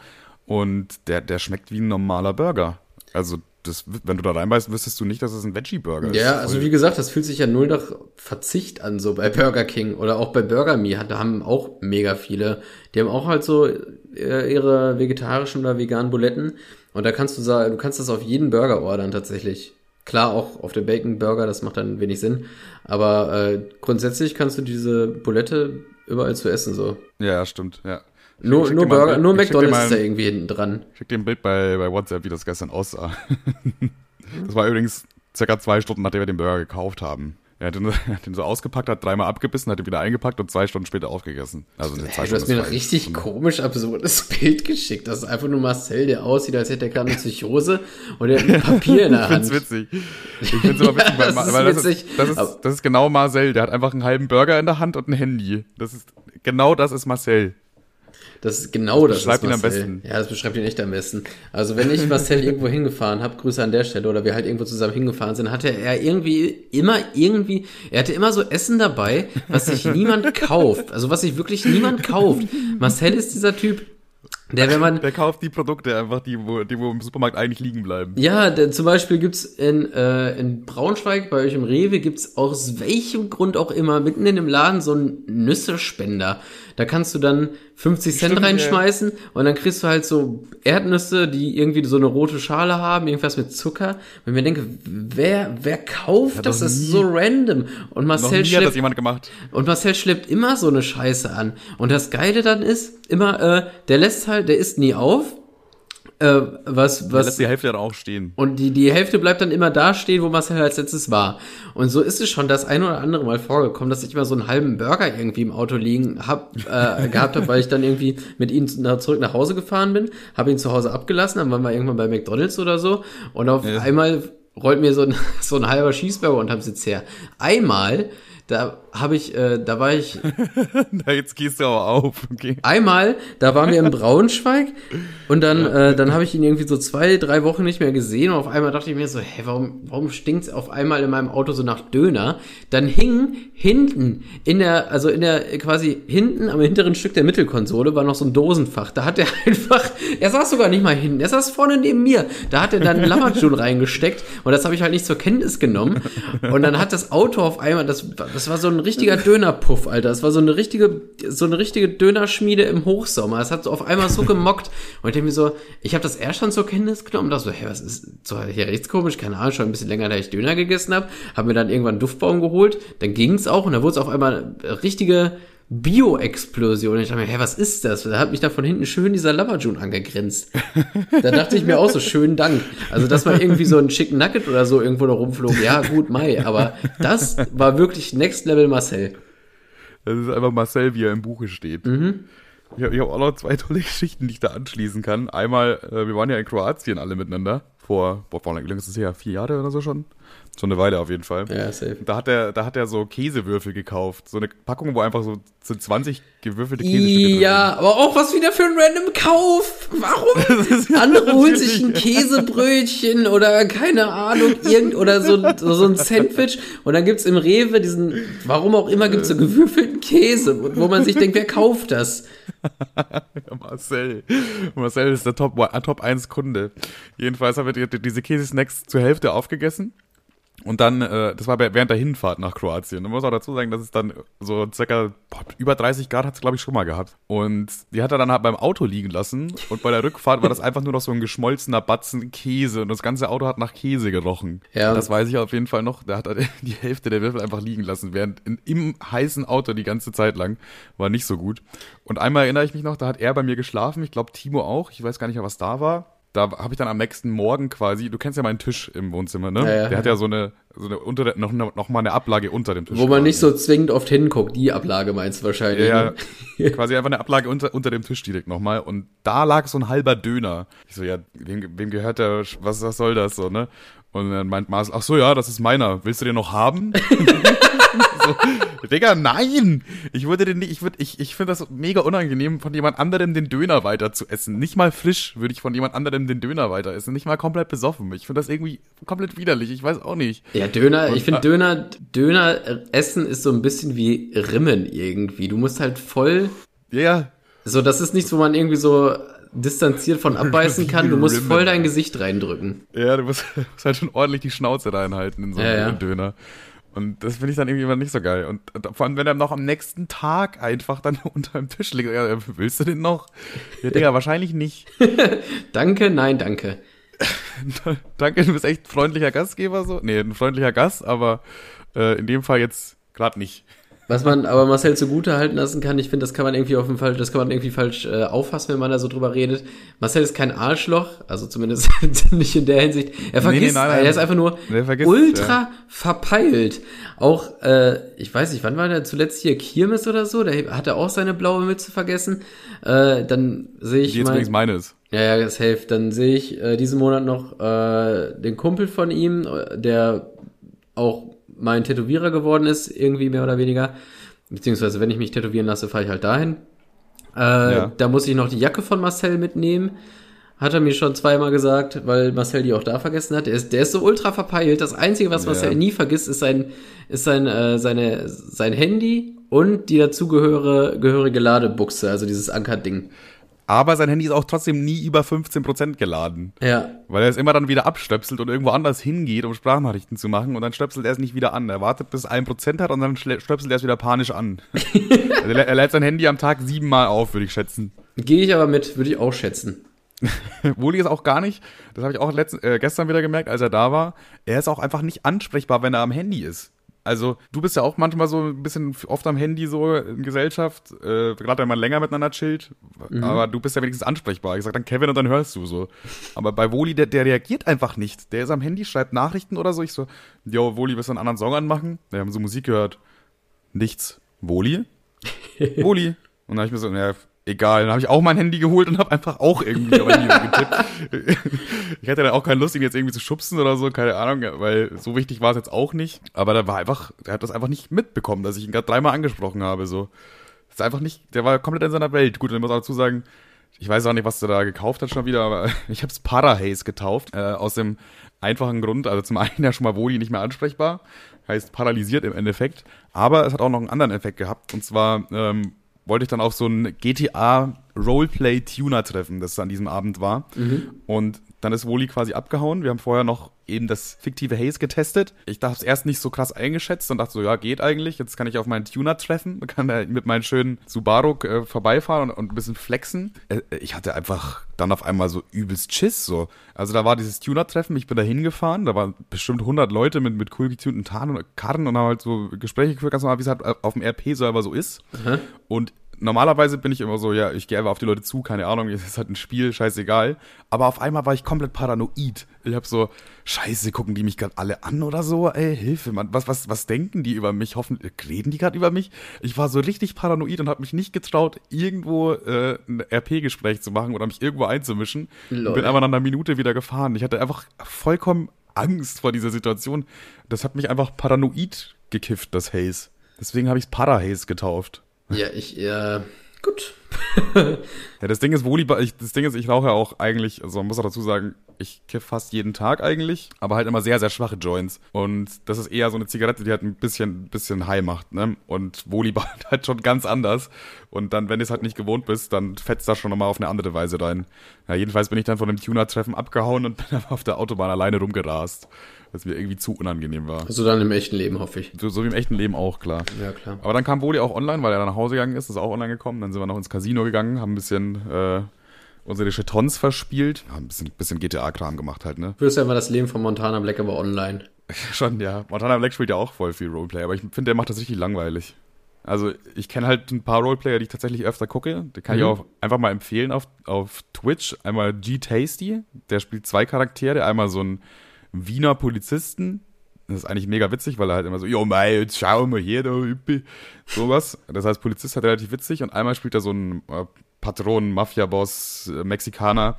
Und der, der schmeckt wie ein normaler Burger. Also, das, wenn du da reinbeißt, wüsstest du nicht, dass es ein Veggie-Burger ist. Ja, also wie gesagt, das fühlt sich ja null nach Verzicht an, so bei Burger King oder auch bei Burger Me. Da haben auch mega viele. Die haben auch halt so äh, ihre vegetarischen oder veganen Buletten. Und da kannst du sagen, du kannst das auf jeden Burger ordern tatsächlich. Klar, auch auf den Bacon Burger, das macht dann wenig Sinn. Aber äh, grundsätzlich kannst du diese Bulette überall zu essen, so. Ja, stimmt, ja. Nur, nur mal Burger, Bild- nur McDonalds mal ist da irgendwie hinten dran. Ich schick dir ein Bild bei, bei WhatsApp, wie das gestern aussah. das war übrigens circa zwei Stunden, nachdem wir den Burger gekauft haben. Er hat den, er hat den so ausgepackt, hat dreimal abgebissen, hat ihn wieder eingepackt und zwei Stunden später aufgegessen. Also eine Hey, du hast mir ein richtig komisch absurdes Bild geschickt. Das ist einfach nur Marcel, der aussieht, als hätte er gerade eine Psychose und er hat ein Papier in der Ich find's Hand. witzig. Ich find's immer witzig, weil, das ist weil das, witzig, ist, das, ist, das ist genau Marcel. Der hat einfach einen halben Burger in der Hand und ein Handy. Das ist, genau das ist Marcel. Das ist genau das. beschreibt ist ihn am besten. Ja, das beschreibt ihn echt am besten. Also wenn ich Marcel irgendwo hingefahren habe, Grüße an der Stelle, oder wir halt irgendwo zusammen hingefahren sind, hatte er irgendwie immer irgendwie, er hatte immer so Essen dabei, was sich niemand kauft. Also was sich wirklich niemand kauft. Marcel ist dieser Typ, der, wenn man, Der kauft die Produkte einfach, die wo, die wo im Supermarkt eigentlich liegen bleiben. Ja, denn zum Beispiel gibt's in, äh, in Braunschweig bei euch im Rewe gibt's aus welchem Grund auch immer mitten in dem Laden so einen Nüssespender. Da kannst du dann 50 Cent Stimmt, ja. reinschmeißen und dann kriegst du halt so Erdnüsse, die irgendwie so eine rote Schale haben, irgendwas mit Zucker. Und ich mir denke, wer, wer kauft das? Das ist so random. Und Marcel schleppt jemand gemacht. und Marcel schleppt immer so eine Scheiße an. Und das Geile dann ist, immer, äh, der lässt halt, der isst nie auf. Äh, was, was, lässt die Hälfte dann auch stehen. und die, die Hälfte bleibt dann immer da stehen, wo Marcel als letztes war. Und so ist es schon das ein oder andere Mal vorgekommen, dass ich immer so einen halben Burger irgendwie im Auto liegen hab, äh, gehabt habe, weil ich dann irgendwie mit ihm zurück nach Hause gefahren bin, habe ihn zu Hause abgelassen, dann waren wir irgendwann bei McDonalds oder so. Und auf Ja. einmal rollt mir so ein, so ein halber Schießburger unterm Sitz her. Einmal, da habe ich, äh, da war ich Na, jetzt gehst du aber auf. Okay. einmal, da waren wir in Braunschweig und dann, äh, dann habe ich ihn irgendwie so zwei, drei Wochen nicht mehr gesehen und auf einmal dachte ich mir so, hä, warum, warum stinkt's auf einmal in meinem Auto so nach Döner? Dann hing hinten in der, also in der, quasi hinten am hinteren Stück der Mittelkonsole war noch so ein Dosenfach. Da hat er einfach, er saß sogar nicht mal hinten, er saß vorne neben mir. Da hat er dann einen Lammertun reingesteckt und das habe ich halt nicht zur Kenntnis genommen. Und dann hat das Auto auf einmal, das, das war so ein richtiger Dönerpuff, Alter. Das war so eine richtige, so eine richtige Dönerschmiede im Hochsommer. Es hat so auf einmal so gemockt. Und ich denke mir so, ich habe das erst schon zur Kenntnis genommen dachte so, hä, was ist so hier rechts komisch? Keine Ahnung, schon ein bisschen länger, da ich Döner gegessen habe. Habe mir dann irgendwann einen Duftbaum geholt. Dann ging's auch und dann wurde es auf einmal richtige Bio-Explosion. Ich dachte mir, hä, was ist das? Da hat mich da von hinten schön dieser Lamajun angegrinst. Da dachte ich mir auch so, schönen Dank. Also, dass mal irgendwie so ein Chicken Nugget oder so irgendwo da rumflog, ja, gut, Mai. Aber das war wirklich Next Level Marcel. Das ist einfach Marcel, wie er im Buche steht. Ich habe hab auch noch zwei tolle Geschichten, die ich da anschließen kann. Einmal, äh, wir waren ja in Kroatien alle miteinander. Vor, boah, wie lange ist das her? Vier Jahre oder so schon? Schon eine Weile auf jeden Fall. Ja, safe. Da hat er, da hat er so Käsewürfel gekauft. So eine Packung, wo einfach so, so 20 gewürfelte Käsestücke drin Ja, aber auch was wieder für ein random Kauf. Warum? Andere holen sich ein Käsebrötchen oder keine Ahnung, irgend oder so, so so ein Sandwich und dann gibt's im Rewe diesen, warum auch immer, gibt's so gewürfelten Käse, wo man sich denkt, wer kauft das? Ja, Marcel. Marcel ist der Top, Top 1 Kunde. Jedenfalls haben wir die, diese Käsesnacks zur Hälfte aufgegessen. Und dann, äh, das war während der Hinfahrt nach Kroatien. Man muss auch dazu sagen, dass es dann so circa boah, über 30 Grad hat es, glaube ich, schon mal gehabt. Und die hat er dann halt beim Auto liegen lassen. Und bei der Rückfahrt war das einfach nur noch so ein geschmolzener Batzen Käse. Und das ganze Auto hat nach Käse gerochen. Ja. Das weiß ich auf jeden Fall noch. Da hat er die Hälfte der Würfel einfach liegen lassen, während in, im heißen Auto die ganze Zeit lang. War nicht so gut. Und einmal erinnere ich mich noch, da hat er bei mir geschlafen. Ich glaube, Timo auch. Ich weiß gar nicht mehr, was da war. Da habe ich dann am nächsten Morgen quasi, du kennst ja meinen Tisch im Wohnzimmer, ne? Ja, ja. Der hat ja so eine, so eine unter der, noch, noch mal eine Ablage unter dem Tisch. Wo man nicht quasi. so zwingend oft hinguckt, die Ablage meinst du wahrscheinlich. Ja, ne? ja, quasi einfach eine Ablage unter, unter dem Tisch direkt nochmal. Und da lag so ein halber Döner. Ich so, ja, wem, wem gehört der, was, was soll das so, ne? Und dann meint Marcel, ach so, ja, das ist meiner. Willst du den noch haben? so, Digga, nein! Ich würde den nicht, ich würde, ich, ich finde das mega unangenehm, von jemand anderem den Döner weiter zu essen. Nicht mal frisch würde ich von jemand anderem den Döner weiter essen. Nicht mal komplett besoffen. Ich finde das irgendwie komplett widerlich. Ich weiß auch nicht. Ja, Döner, Und- ich finde Döner, Döner äh, essen ist so ein bisschen wie Rimmen irgendwie. Du musst halt voll, Ja, ja. so, das ist nichts, wo man irgendwie so distanziert von abbeißen kann. Du musst voll dein. Gesicht reindrücken. Ja, du musst, musst halt schon ordentlich die Schnauze reinhalten in so Ja, einen ja. Döner. Und das finde ich dann irgendwie immer nicht so geil. Und, und vor allem, wenn er noch am nächsten Tag einfach dann unter dem Tisch liegt, ja, willst du den noch? Ja, Digga, wahrscheinlich nicht. Danke, nein, danke. Danke, du bist echt ein freundlicher Gastgeber so. Nee, ein freundlicher Gast, aber äh, in dem Fall jetzt gerade nicht. Was man aber Marcel zugute halten lassen kann, ich finde, das kann man irgendwie auf jeden Fall, das kann man irgendwie falsch äh, auffassen, wenn man da so drüber redet. Marcel ist kein Arschloch, also zumindest nicht in der Hinsicht. Er vergisst, nee, nein, nein. er ist einfach nur ultra verpeilt. Auch, äh, ich weiß nicht, wann war der zuletzt hier Kirmes oder so? Da hat er auch seine blaue Mütze vergessen. Äh, dann sehe ich Die jetzt übrigens meine ist. ja, ja, das hilft. Dann sehe ich äh, diesen Monat noch äh, den Kumpel von ihm, äh, der auch mein Tätowierer geworden ist, irgendwie mehr oder weniger. Beziehungsweise, wenn ich mich tätowieren lasse, fahre ich halt dahin. Äh, Ja. Da muss ich noch die Jacke von Marcel mitnehmen. Hat er mir schon zweimal gesagt, weil Marcel die auch da vergessen hat. Der ist, der ist so ultra verpeilt. Das Einzige, was Ja. Marcel nie vergisst, ist sein, ist sein, äh, seine, sein Handy und die dazugehörige gehörige Ladebuchse, also dieses Ankerding. Aber sein Handy ist auch trotzdem nie über 15% geladen. Ja, Weil er es immer dann wieder abstöpselt und irgendwo anders hingeht, um Sprachnachrichten zu machen und dann stöpselt er es nicht wieder an. Er wartet bis es 1% hat und dann stöpselt er es wieder panisch an. also er, er lädt sein Handy am Tag siebenmal auf, würde ich schätzen. gehe ich aber mit, würde ich auch schätzen. Woli ist auch gar nicht, das habe ich auch letzten, äh, gestern wieder gemerkt, als er da war, er ist auch einfach nicht ansprechbar, wenn er am Handy ist. Also du bist ja auch manchmal so ein bisschen oft am Handy so in Gesellschaft, äh, gerade wenn man länger miteinander chillt, aber du bist ja wenigstens ansprechbar. Ich sag dann Kevin und dann hörst du so. Aber bei Woli, der, der reagiert einfach nicht. Der ist am Handy, schreibt Nachrichten oder so. Ich so, yo, Woli, willst du einen anderen Song anmachen? Wir haben so Musik gehört. Nichts. Woli? Woli. Und dann habe ich mir so, naja, egal. Dann habe ich auch mein Handy geholt und habe einfach auch irgendwie auf getippt. ich hatte dann auch keine Lust, ihn jetzt irgendwie zu schubsen oder so, keine Ahnung, weil so wichtig war es jetzt auch nicht. Aber da war einfach, der hat das einfach nicht mitbekommen, dass ich ihn gerade dreimal angesprochen habe. So. Das ist einfach nicht, der war komplett in seiner Welt. Gut, ich muss auch dazu sagen, ich weiß auch nicht, was der da gekauft hat schon wieder, aber ich habe es Parahaze getauft. Äh, aus dem einfachen Grund, also zum einen ja schon mal Woli nicht mehr ansprechbar, heißt paralysiert im Endeffekt. Aber es hat auch noch einen anderen Effekt gehabt. Und zwar ähm, wollte ich dann auch so ein GTA Roleplay Tuner treffen, das an diesem Abend war. Und dann ist Woli quasi abgehauen. Wir haben vorher noch eben das fiktive Haze getestet. Ich dachte es erst nicht so krass eingeschätzt und dachte so, ja, geht eigentlich. Jetzt kann ich auf meinen Tuner treffen, kann er mit meinem schönen Subaru äh, vorbeifahren und, und ein bisschen flexen. Äh, ich hatte einfach dann auf einmal so übelst Schiss so. Also da war dieses Tuner-Treffen, ich bin da hingefahren, da waren bestimmt 100 Leute mit, mit cool getunten Tarn und Karren und haben halt so Gespräche geführt, ganz normal, wie es halt auf dem RP-Server so ist. Und normalerweise bin ich immer so, ja, ich gehe einfach auf die Leute zu, keine Ahnung, es ist halt ein Spiel, scheißegal. Aber auf einmal war ich komplett paranoid. Ich hab so, scheiße, gucken die mich gerade alle an oder so? Ey, Hilfe, Mann, was, was, was denken die über mich? Hoffentlich, reden die gerade über mich? Ich war so richtig paranoid und habe mich nicht getraut, irgendwo äh, ein RP-Gespräch zu machen oder mich irgendwo einzumischen. Lol. Bin aber nach einer Minute wieder gefahren. Ich hatte einfach vollkommen Angst vor dieser Situation. Das hat mich einfach paranoid gekifft, das Haze. Deswegen habe ich es Para-Haze getauft. Ja, ich, äh, gut. Ja, das Ding ist, Woli, ich, das Ding ist, ich rauche ja auch eigentlich, also man muss auch dazu sagen, ich kiff fast jeden Tag eigentlich, aber halt immer sehr, sehr schwache Joints. Und das ist eher so eine Zigarette, die halt ein bisschen, bisschen high macht, ne? Und Volleyball halt schon ganz anders. Und dann, wenn du es halt nicht gewohnt bist, dann fetzt das schon nochmal auf eine andere Weise rein. Ja, jedenfalls bin ich dann von einem Tuner-Treffen abgehauen und bin einfach auf der Autobahn alleine rumgerast. Was mir irgendwie zu unangenehm war. So dann im echten Leben, hoffe ich. So, so wie im echten Leben auch, klar. Ja, klar. Aber dann kam Woli auch online, weil er dann nach Hause gegangen ist, ist auch online gekommen. Dann sind wir noch ins Casino gegangen, haben ein bisschen äh, unsere Chetons verspielt. Ja, ein bisschen, bisschen GTA-Kram gemacht halt, ne? Du wirst ja immer das Leben von Montana Black aber online. Schon, ja. Montana Black spielt ja auch voll viel Roleplay, aber ich finde, der macht das richtig langweilig. Also ich kenne halt ein paar Roleplayer, die ich tatsächlich öfter gucke. Die kann ich Mhm. auch einfach mal empfehlen auf, auf Twitch. Einmal G-Tasty, der spielt zwei Charaktere. Einmal so ein Wiener Polizisten. Das ist eigentlich mega witzig, weil er halt immer so, jo mei, jetzt schau mal hier, da Hüppi. Sowas. Das heißt, Polizist hat relativ witzig. Und einmal spielt er so einen äh, Patron, Mafia-Boss, äh, Mexikaner.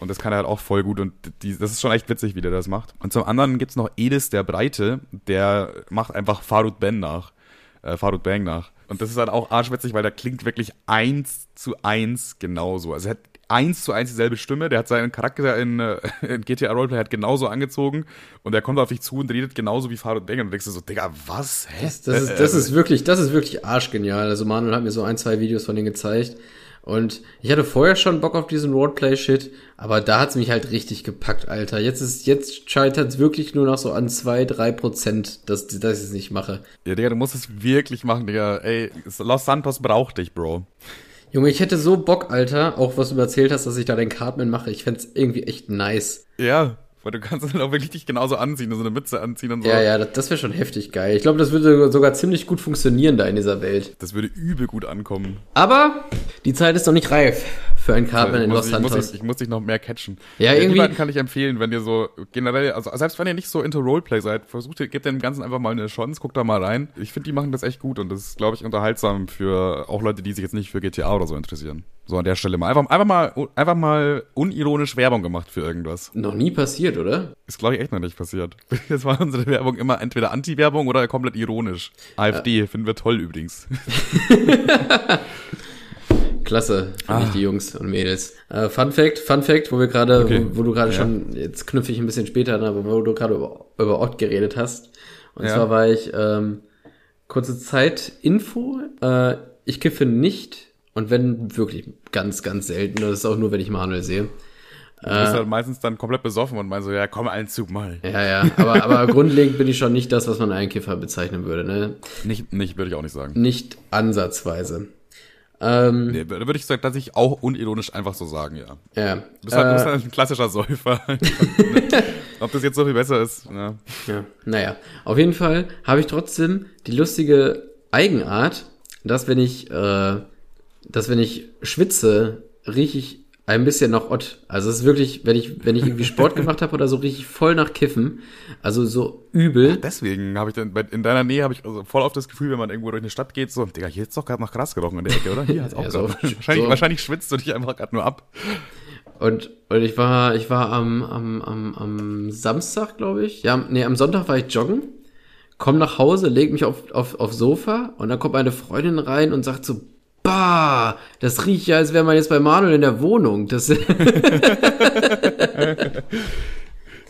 Und das kann er halt auch voll gut und die, das ist schon echt witzig, wie der das macht. Und zum anderen gibt's noch Edis der Breite, der macht einfach Farud Ben nach. Äh, Farud Bang nach. Und das ist halt auch arschwitzig, weil der klingt wirklich eins zu eins genauso. Also er hat eins zu eins dieselbe Stimme, der hat seinen Charakter in, äh, in GTA Roleplay hat genauso angezogen und der kommt auf dich zu und redet genauso wie Farud Bang und du denkst dir so, Digga, was? Hä? Das, das, ist, das ist wirklich, das ist wirklich arschgenial. Also Manuel hat mir so ein, zwei Videos von denen gezeigt. Und ich hatte vorher schon Bock auf diesen Roleplay-Shit, aber da hat's mich halt richtig gepackt, Alter. Jetzt ist, jetzt scheitert's wirklich nur noch so an zwei, drei Prozent, dass, dass ich es nicht mache. Ja, Digga, du musst es wirklich machen, Digga. Ey, Los Santos braucht dich, Bro. Junge, ich hätte so Bock, Alter, auch was du erzählt hast, dass ich da den Cartman mache. Ich fänd's irgendwie echt nice. Ja, weil du kannst dann auch wirklich dich genauso anziehen, so eine Mütze anziehen und so. Ja, ja, das, das wäre schon heftig geil. Ich glaube, das würde sogar ziemlich gut funktionieren da in dieser Welt. Das würde übel gut ankommen. Aber die Zeit ist noch nicht reif für einen Cartman ich, in muss, Los ich, muss, Santos. ich, ich muss dich noch mehr catchen. Ja, Die irgendwie- kann ich empfehlen, wenn ihr so generell, also selbst wenn ihr nicht so into Roleplay seid, versucht ihr, gebt dem Ganzen einfach mal eine Chance, guckt da mal rein. Ich finde, die machen das echt gut und das ist, glaube ich, unterhaltsam für auch Leute, die sich jetzt nicht für GTA oder so interessieren. So an der Stelle mal. Einfach, einfach mal, einfach mal unironisch Werbung gemacht für irgendwas. Noch nie passiert, oder? Ist, glaube ich, echt noch nicht passiert. Jetzt war unsere Werbung immer entweder Anti-Werbung oder komplett ironisch. AfD finden wir toll übrigens. Klasse, finde Ah. ich die Jungs und Mädels. Äh, Fun Fact, Fun Fact, wo wir gerade, Okay. wo, wo du gerade Ja. schon, jetzt knüpfe ich ein bisschen später an, aber wo du gerade über, über Ott geredet hast. Und Ja. zwar war ich ähm, kurze Zeit Info. Äh, ich kiffe nicht und wenn wirklich ganz, ganz selten. Das ist auch nur, wenn ich Manuel sehe. Du bist halt meistens dann komplett besoffen und meinst so, ja, komm, einen Zug mal. Ja, ja, aber, aber grundlegend bin ich schon nicht das, was man einen Kiffer bezeichnen würde, ne? Nicht, nicht, würde ich auch nicht sagen. Nicht ansatzweise. Ähm, Nee, würde würde ich sagen, dass ich auch unironisch einfach so sagen, ja. ja. Du bist halt, du äh, bist halt ein klassischer Säufer. Ob das jetzt so viel besser ist, ja. Ja, naja. Auf jeden Fall habe ich trotzdem die lustige Eigenart, dass wenn ich, äh, dass wenn ich schwitze, rieche ich ein bisschen nach Ott. Also es ist wirklich, wenn ich, wenn ich irgendwie Sport gemacht habe oder so, richtig voll nach Kiffen. Also so übel. Deswegen habe ich dann, in deiner Nähe habe ich also voll auf das Gefühl, wenn man irgendwo durch eine Stadt geht, so, Digga, hier ist doch gerade noch Gras gerochen in der Ecke, oder? Hier hat's auch Ja, so- wahrscheinlich, so. wahrscheinlich schwitzt du dich einfach gerade nur ab. Und, und ich war, ich war am, am, am, am Samstag, glaube ich. Ja, nee, am Sonntag war ich joggen. Komm nach Hause, leg mich auf, auf, auf Sofa und dann kommt meine Freundin rein und sagt so, bah, das riecht ja, als wäre man jetzt bei Manuel in der Wohnung. Das,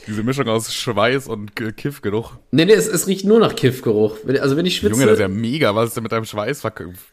Diese Mischung aus Schweiß und Kiffgeruch. nee, nee, es, es riecht nur nach Kiffgeruch. Also wenn ich schwitze. Junge, das ist ja mega. Was ist denn mit deinem Schweiß?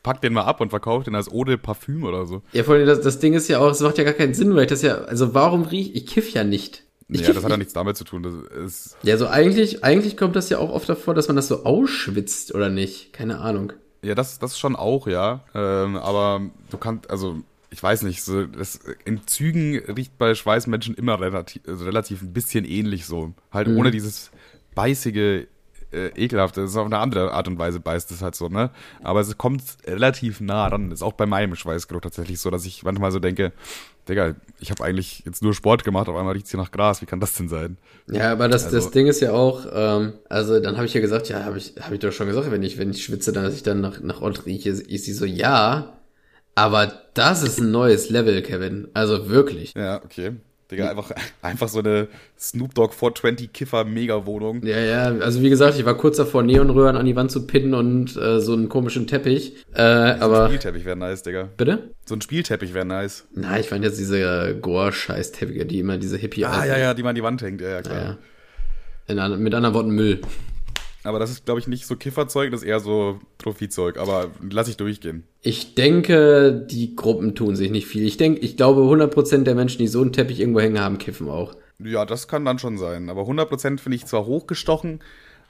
Pack den mal ab und verkauf den als Eau de Parfüm oder so. Ja, vor allem das, das Ding ist ja auch, es macht ja gar keinen Sinn, weil ich das ja, also warum riech, ich kiff ja nicht. Ich ja, das hat ja nicht. nichts damit zu tun. Das ist, Ja, so eigentlich, eigentlich kommt das ja auch oft davor, dass man das so ausschwitzt, oder nicht? Keine Ahnung. Ja, das, das schon auch, ja. Ähm, aber du kannst, also, ich weiß nicht, so, das, in Zügen riecht bei Schweißmenschen immer relativ, also relativ ein bisschen ähnlich so. Halt ohne dieses beißige, äh, ekelhafte. Das ist auf eine andere Art und Weise beißt es halt so, ne? Aber es kommt relativ nah ran. Ist auch bei meinem Schweißgeruch tatsächlich so, dass ich manchmal so denke, Digga, ich habe eigentlich jetzt nur Sport gemacht, auf einmal riecht's hier nach Gras. Wie kann das denn sein? Ja, aber das, Also- das Ding ist ja auch, ähm, also dann habe ich ja gesagt, ja, habe ich, hab ich doch schon gesagt, wenn ich, wenn ich schwitze, dann, dass ich dann nach, nach Ott rieche, ist sie so, ja, aber das ist ein neues Level, Kevin. Also wirklich. Ja, okay. Digga, einfach, einfach so eine Snoop Dogg 420 Kiffer Mega-Wohnung. Ja, ja, also wie gesagt, ich war kurz davor, Neonröhren an die Wand zu pinnen und äh, so einen komischen Teppich. Äh, So ein aber. Spielteppich wäre nice, Digga. Bitte? So ein Spielteppich wäre nice. Na, ich fand jetzt diese Gore-Scheiß-Teppiche, die immer diese hippie Ah, ja, ja, die man an die Wand hängt. Ja, ja, klar. ja. In, an- mit anderen Worten Müll. Aber das ist, glaube ich, nicht so Kifferzeug, das ist eher so Trophyzeug. Aber lass ich durchgehen. Ich denke, die Gruppen tun sich nicht viel. Ich denke, ich glaube, 100% der Menschen, die so einen Teppich irgendwo hängen haben, kiffen auch. Ja, das kann dann schon sein. Aber 100% finde ich zwar hochgestochen,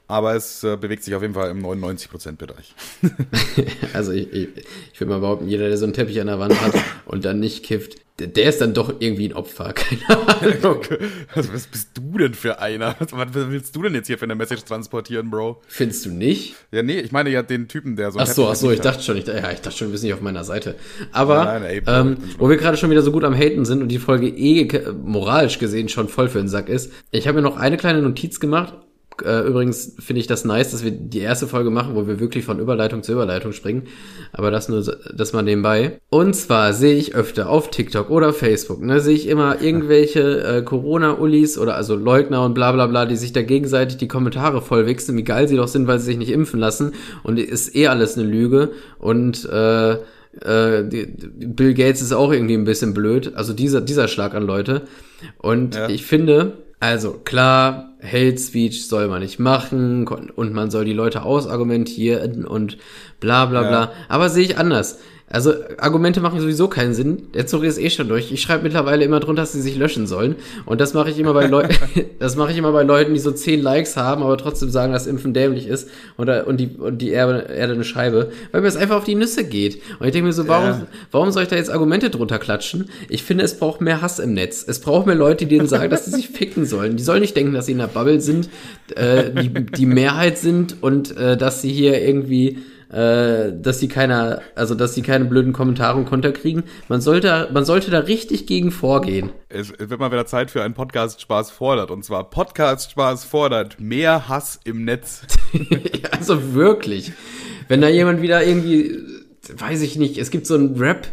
aber es äh, bewegt sich auf jeden Fall im 99%-Bereich. Also ich, ich, ich würde mal behaupten, jeder, der so einen Teppich an der Wand hat und dann nicht kifft, der, der ist dann doch irgendwie ein Opfer. Keine Ahnung. Was, was bist du denn für einer? Was, willst du denn jetzt hier für eine Message transportieren, Bro? Findest du nicht? Ja, nee, ich meine ja den Typen, der so Ach so, ach so, ich dachte schon, ich, ja, ich dachte schon, wir sind nicht auf meiner Seite. Aber, Nein, nein, ey, Bro, ähm, wo wir gerade schon wieder so gut am Haten sind und die Folge eh moralisch gesehen schon voll für den Sack ist, ich habe mir noch eine kleine Notiz gemacht. Äh, übrigens finde ich das nice, dass wir die erste Folge machen, wo wir wirklich von Überleitung zu Überleitung springen. Aber das nur, das mal nebenbei. Und zwar sehe ich öfter auf TikTok oder Facebook, ne, sehe ich immer irgendwelche äh, Corona-Ullis oder also Leugner und bla bla bla, die sich da gegenseitig die Kommentare vollwichsen, wie geil sie doch sind, weil sie sich nicht impfen lassen. Und ist eh alles eine Lüge. Und äh, äh, Bill Gates ist auch irgendwie ein bisschen blöd. Also dieser, dieser Schlag an Leute. Und Ja. ich finde, also klar, Hate Speech soll man nicht machen und man soll die Leute ausargumentieren und bla bla Ja. bla. Aber sehe ich anders. Also Argumente machen sowieso keinen Sinn. Der Zug ist eh schon durch. Ich schreibe mittlerweile immer drunter, dass sie sich löschen sollen. Und das mache ich immer bei Leuten, das mache ich immer bei Leuten, die so 10 Likes haben, aber trotzdem sagen, dass Impfen dämlich ist und, und die, und die Erde, Erde eine Scheibe, weil mir das einfach auf die Nüsse geht. Und ich denke mir so, warum, Ja. warum soll ich da jetzt Argumente drunter klatschen? Ich finde, es braucht mehr Hass im Netz. Es braucht mehr Leute, die denen sagen, dass sie sich ficken sollen. Die sollen nicht denken, dass sie in der Bubble sind, äh, die, die Mehrheit sind und äh, dass sie hier irgendwie äh, dass sie keiner, also dass sie keine blöden Kommentare und Konter kriegen. Man sollte, man sollte da richtig gegen vorgehen. Es, wird mal wieder Zeit für einen Podcast Spaß fordert. Und zwar Podcast Spaß fordert mehr Hass im Netz. Also wirklich. Wenn da jemand wieder irgendwie, weiß ich nicht, es gibt so einen Rap,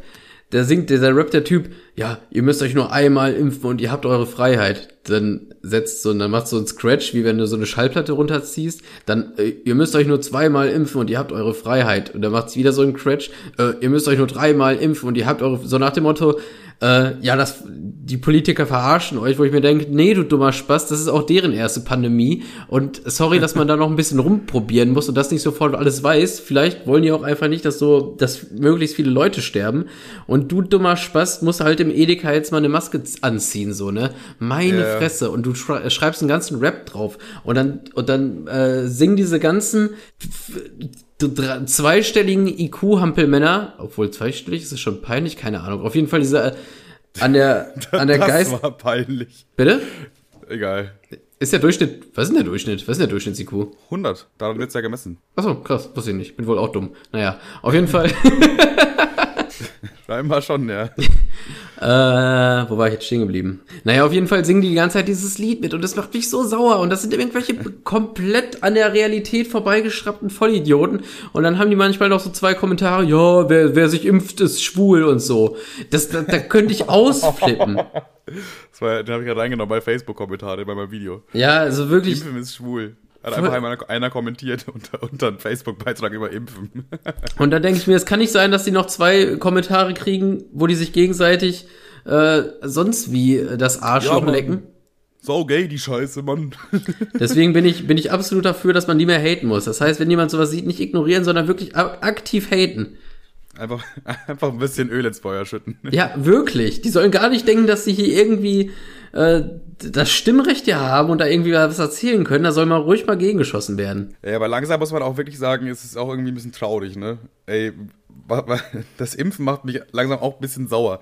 der singt, dieser Rap der Typ, ja, ihr müsst euch nur einmal impfen und ihr habt eure Freiheit. Dann setzt so, und dann macht so ein Scratch, wie wenn du so eine Schallplatte runterziehst. Dann, äh, ihr müsst euch nur zweimal impfen und ihr habt eure Freiheit. Und dann macht's wieder so ein Scratch, äh, ihr müsst euch nur dreimal impfen und ihr habt eure, so nach dem Motto, äh, ja, das, die Politiker verarschen euch, wo ich mir denke, nee, du dummer Spaß, das ist auch deren erste Pandemie. Und sorry, dass man da noch ein bisschen rumprobieren muss und das nicht sofort alles weiß. Vielleicht wollen die auch einfach nicht, dass so, dass möglichst viele Leute sterben. Und du dummer Spaß musst halt im Edeka jetzt mal eine Maske anziehen, so, ne? Meine Ja. Fresse. Und du schrei- schreibst einen ganzen Rap drauf. Und dann, und dann äh, singen diese ganzen zweistelligen IQ-Hampelmänner, obwohl zweistellig ist es schon peinlich, keine Ahnung. Auf jeden Fall diese äh, an der an der das Geist. war peinlich. Bitte? Egal. Ist der Durchschnitt, was ist denn der Durchschnitt? Was ist denn der Durchschnitts-IQ? 100. Daran wird's ja gemessen. Achso, krass, wusste ich nicht. Bin wohl auch dumm. Naja, auf jeden Fall. Scheinbar schon, ja. Äh, wo war ich jetzt stehen geblieben? Naja, auf jeden Fall singen die die ganze Zeit dieses Lied mit und das macht mich so sauer. Und das sind irgendwelche komplett an der Realität vorbeigeschraubten Vollidioten. Und dann haben die manchmal noch so zwei Kommentare, ja, wer, wer sich impft, ist schwul und so. Das, da, da könnte ich ausflippen. Das war, den habe ich gerade reingenommen bei Facebook-Kommentare bei meinem Video. Ja, also wirklich. Impfen ist schwul. Hat einfach einmal einer kommentiert unter, unter einem Facebook-Beitrag über Impfen. Und dann denke ich mir, es kann nicht sein, dass die noch zwei Kommentare kriegen, wo die sich gegenseitig äh, sonst wie das Arschloch Mann. lecken. So gay, die Scheiße, Mann. Deswegen bin ich, bin ich absolut dafür, dass man die mehr haten muss. Das heißt, wenn jemand sowas sieht, nicht ignorieren, sondern wirklich aktiv haten. Einfach, einfach ein bisschen Öl ins Feuer schütten. Ja, wirklich. Die sollen gar nicht denken, dass sie hier irgendwie äh, das Stimmrecht ja haben und da irgendwie was erzählen können. Da soll mal ruhig mal gegengeschossen werden. Ja, aber langsam muss man auch wirklich sagen, es ist auch irgendwie ein bisschen traurig, ne? Ey, das Impfen macht mich langsam auch ein bisschen sauer.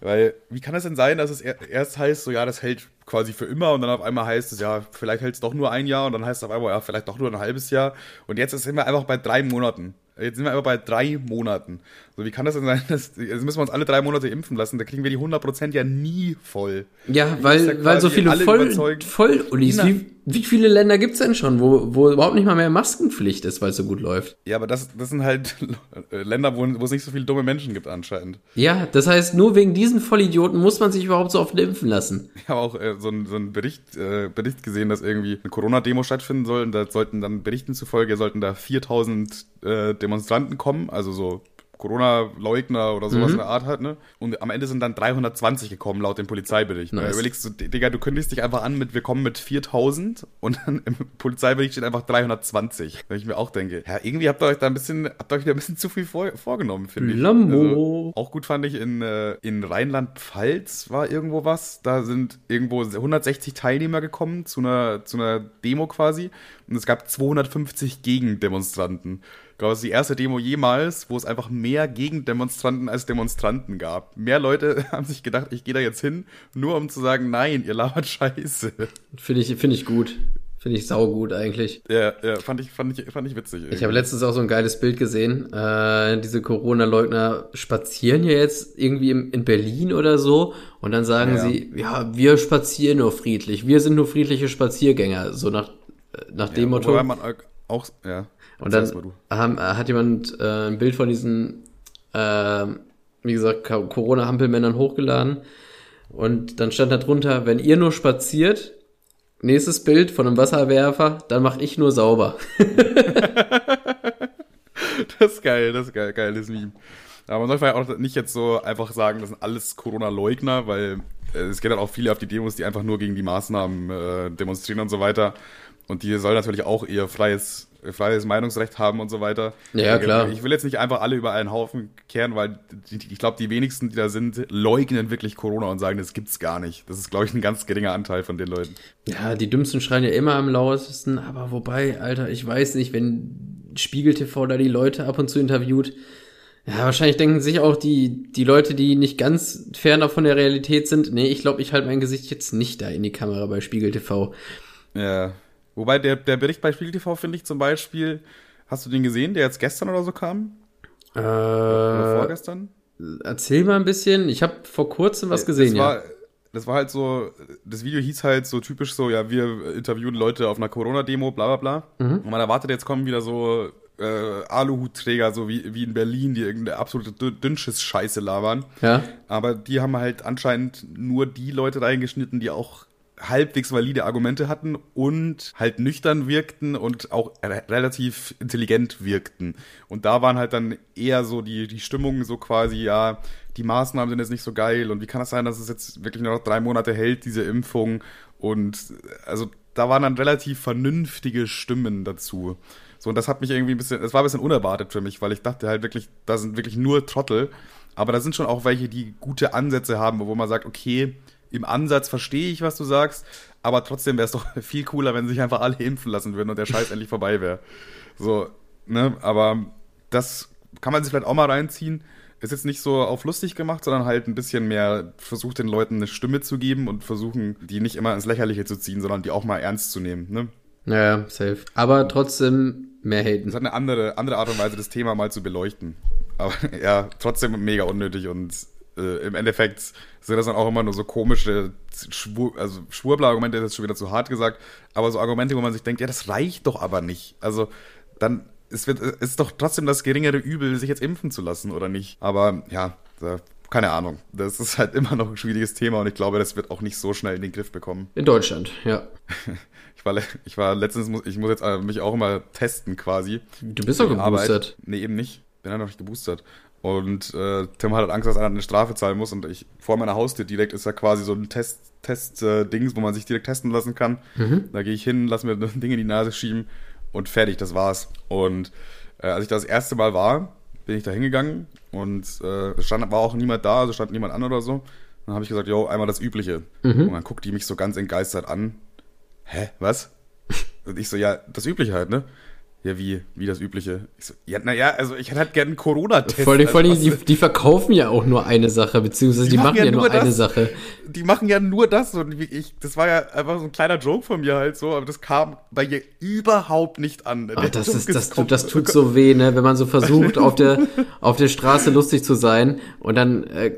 Weil, wie kann es denn sein, dass es er- erst heißt, so, ja, das hält quasi für immer und dann auf einmal heißt es, ja, vielleicht hält es doch nur ein Jahr und dann heißt es auf einmal, ja, vielleicht doch nur ein halbes Jahr. Und jetzt sind wir einfach bei drei Monaten. Jetzt sind wir einfach bei drei Monaten. So, wie kann das denn sein, dass, jetzt müssen wir uns alle drei Monate impfen lassen, da kriegen wir die 100% ja nie voll. Ja, weil, ja weil so viele alle Voll, wie, wie viele Länder gibt's denn schon, wo, wo überhaupt nicht mal mehr Maskenpflicht ist, weil es so gut läuft? Ja, aber das, das sind halt Länder, wo, wo es nicht so viele dumme Menschen gibt anscheinend. Ja, das heißt, nur wegen diesen Vollidioten muss man sich überhaupt so oft impfen lassen. Ich habe auch äh, so einen so einen Bericht, äh, Bericht gesehen, dass irgendwie eine Corona-Demo stattfinden soll. Und da sollten dann Berichten zufolge, sollten da 4000 äh, Demonstranten kommen, also so Corona-Leugner oder sowas in der Art halt, ne? Und am Ende sind dann 320 gekommen, laut dem Polizeibericht. Nice. Da überlegst du, Digga, du kündigst dich einfach an mit, wir kommen mit 4000 und dann im Polizeibericht steht einfach 320. Wenn ich mir auch denke, ja, irgendwie habt ihr euch da ein bisschen, habt ihr euch da ein bisschen zu viel vor, vorgenommen, finde ich. Lambo. Also, auch gut fand ich in, äh, in Rheinland-Pfalz war irgendwo was. Da sind irgendwo 160 Teilnehmer gekommen zu einer, zu einer Demo quasi. Und es gab 250 Gegendemonstranten. Ich glaube, das ist die erste Demo jemals, wo es einfach mehr Gegendemonstranten als Demonstranten gab. Mehr Leute haben sich gedacht, ich gehe da jetzt hin, nur um zu sagen, nein, ihr labert Scheiße. Finde ich, finde ich gut. Finde ich saugut eigentlich. Ja, ja, fand ich, fand ich, fand ich witzig. Ich habe letztens auch so ein geiles Bild gesehen. Äh, diese Corona-Leugner spazieren ja jetzt irgendwie im, in Berlin oder so und dann sagen Ja. sie, ja, wir spazieren nur friedlich. Wir sind nur friedliche Spaziergänger. So nach, äh, nach dem Motto. Wobei man auch, ja. Und dann haben, äh, hat jemand äh, ein Bild von diesen, äh, wie gesagt, Corona-Hampelmännern hochgeladen. Und dann stand da drunter, wenn ihr nur spaziert, nächstes Bild von einem Wasserwerfer, dann mach ich nur sauber. Das ist geil, das ist geil, geiles Meme. Aber man soll vielleicht auch nicht jetzt so einfach sagen, das sind alles Corona-Leugner, weil äh, es geht halt auch viele auf die Demos, die einfach nur gegen die Maßnahmen äh, demonstrieren und so weiter. Und die sollen natürlich auch ihr freies, freies Meinungsrecht haben und so weiter. Ja, Ich- klar. Ich will jetzt nicht einfach alle über einen Haufen kehren, weil ich glaube, die wenigsten, die da sind, leugnen wirklich Corona und sagen, das gibt's gar nicht. Das ist, glaube ich, ein ganz geringer Anteil von den Leuten. Ja, die Dümmsten schreien ja immer am lautesten, aber wobei, Alter, ich weiß nicht, wenn Spiegel TV da die Leute ab und zu interviewt, ja, wahrscheinlich denken sich auch die, die Leute, die nicht ganz ferner von der Realität sind, nee, ich glaube, ich halte mein Gesicht jetzt nicht da in die Kamera bei Spiegel TV. Ja. Wobei der, der Bericht bei Spiegel TV finde ich zum Beispiel, hast du den gesehen, der jetzt gestern oder so kam? Oder Äh, vorgestern? erzähl mal ein bisschen, ich habe vor kurzem was gesehen, das war, ja. Das war halt so, das Video hieß halt so typisch so, ja, wir interviewen Leute auf einer Corona-Demo, bla bla bla. Mhm. Und man erwartet, jetzt kommen wieder so äh, Aluhutträger, so wie, wie in Berlin, die irgendeine absolute Dü- Dünnschiss-Scheiße labern. Ja, Aber die haben halt anscheinend nur die Leute reingeschnitten, die auch halbwegs valide Argumente hatten und halt nüchtern wirkten und auch re relativ intelligent wirkten. Und da waren halt dann eher so die, die Stimmungen so quasi, ja, die Maßnahmen sind jetzt nicht so geil und wie kann das sein, dass es jetzt wirklich nur noch drei Monate hält, diese Impfung und also da waren dann relativ vernünftige Stimmen dazu. So, und das hat mich irgendwie ein bisschen, das war ein bisschen unerwartet für mich, weil ich dachte halt wirklich, da sind wirklich nur Trottel. Aber da sind schon auch welche, die gute Ansätze haben, wo man sagt, okay, im Ansatz verstehe ich, was du sagst, aber trotzdem wäre es doch viel cooler, wenn sich einfach alle impfen lassen würden und der Scheiß endlich vorbei wäre. So, ne, aber das kann man sich vielleicht auch mal reinziehen. Ist jetzt nicht so auf lustig gemacht, sondern halt ein bisschen mehr versucht den Leuten eine Stimme zu geben und versuchen, die nicht immer ins Lächerliche zu ziehen, sondern die auch mal ernst zu nehmen. Ne? ja, safe. Aber trotzdem mehr haten. Das hat eine andere, andere Art und Weise, das Thema mal zu beleuchten. Aber ja, trotzdem mega unnötig und äh, im Endeffekt sind das dann auch immer nur so komische Schwur, also Schwurbler-Argumente, das ist schon wieder zu hart gesagt, aber so Argumente, wo man sich denkt, ja, das reicht doch aber nicht. Also dann es wird, es ist doch trotzdem das geringere Übel, sich jetzt impfen zu lassen, oder nicht? Aber ja, da, keine Ahnung. Das ist halt immer noch ein schwieriges Thema und ich glaube, das wird auch nicht so schnell in den Griff bekommen. In Deutschland, ja. Ich war, ich war letztens, muss- ich muss jetzt äh, mich auch immer testen quasi. Du bist doch Die Arbeit. geboostert. Nee, eben nicht. Bin ja noch nicht geboostert. Und äh, Tim hat halt Angst, dass einer eine Strafe zahlen muss. Und ich vor meiner Haustür direkt ist ja quasi so ein Test, Test äh, wo man sich direkt testen lassen kann. Da gehe ich hin, lass mir ein Ding in die Nase schieben und fertig, das war's. Und äh, als ich das erste Mal war, bin ich da hingegangen und äh, es stand, war auch niemand da, also stand niemand an oder so. Dann habe ich gesagt, yo, einmal das Übliche. Und dann guckt die mich so ganz entgeistert an. Hä, was? Und ich so, ja, das Übliche halt, ne? Ja, wie, wie das Übliche? Ich so, ja, naja, also ich hätte halt gerne einen Corona-Test. Vor allem, vor allem Also, die, die verkaufen ja auch nur eine Sache, beziehungsweise die, machen ja, nur eine das. Sache. Die machen ja nur das und ich, das war ja einfach so ein kleiner Joke von mir halt so, aber das kam bei ihr überhaupt nicht an. Ach, Der das, Joke ist, das, tut, das tut so weh, ne? wenn man so versucht, auf der, auf der Straße lustig zu sein und dann äh,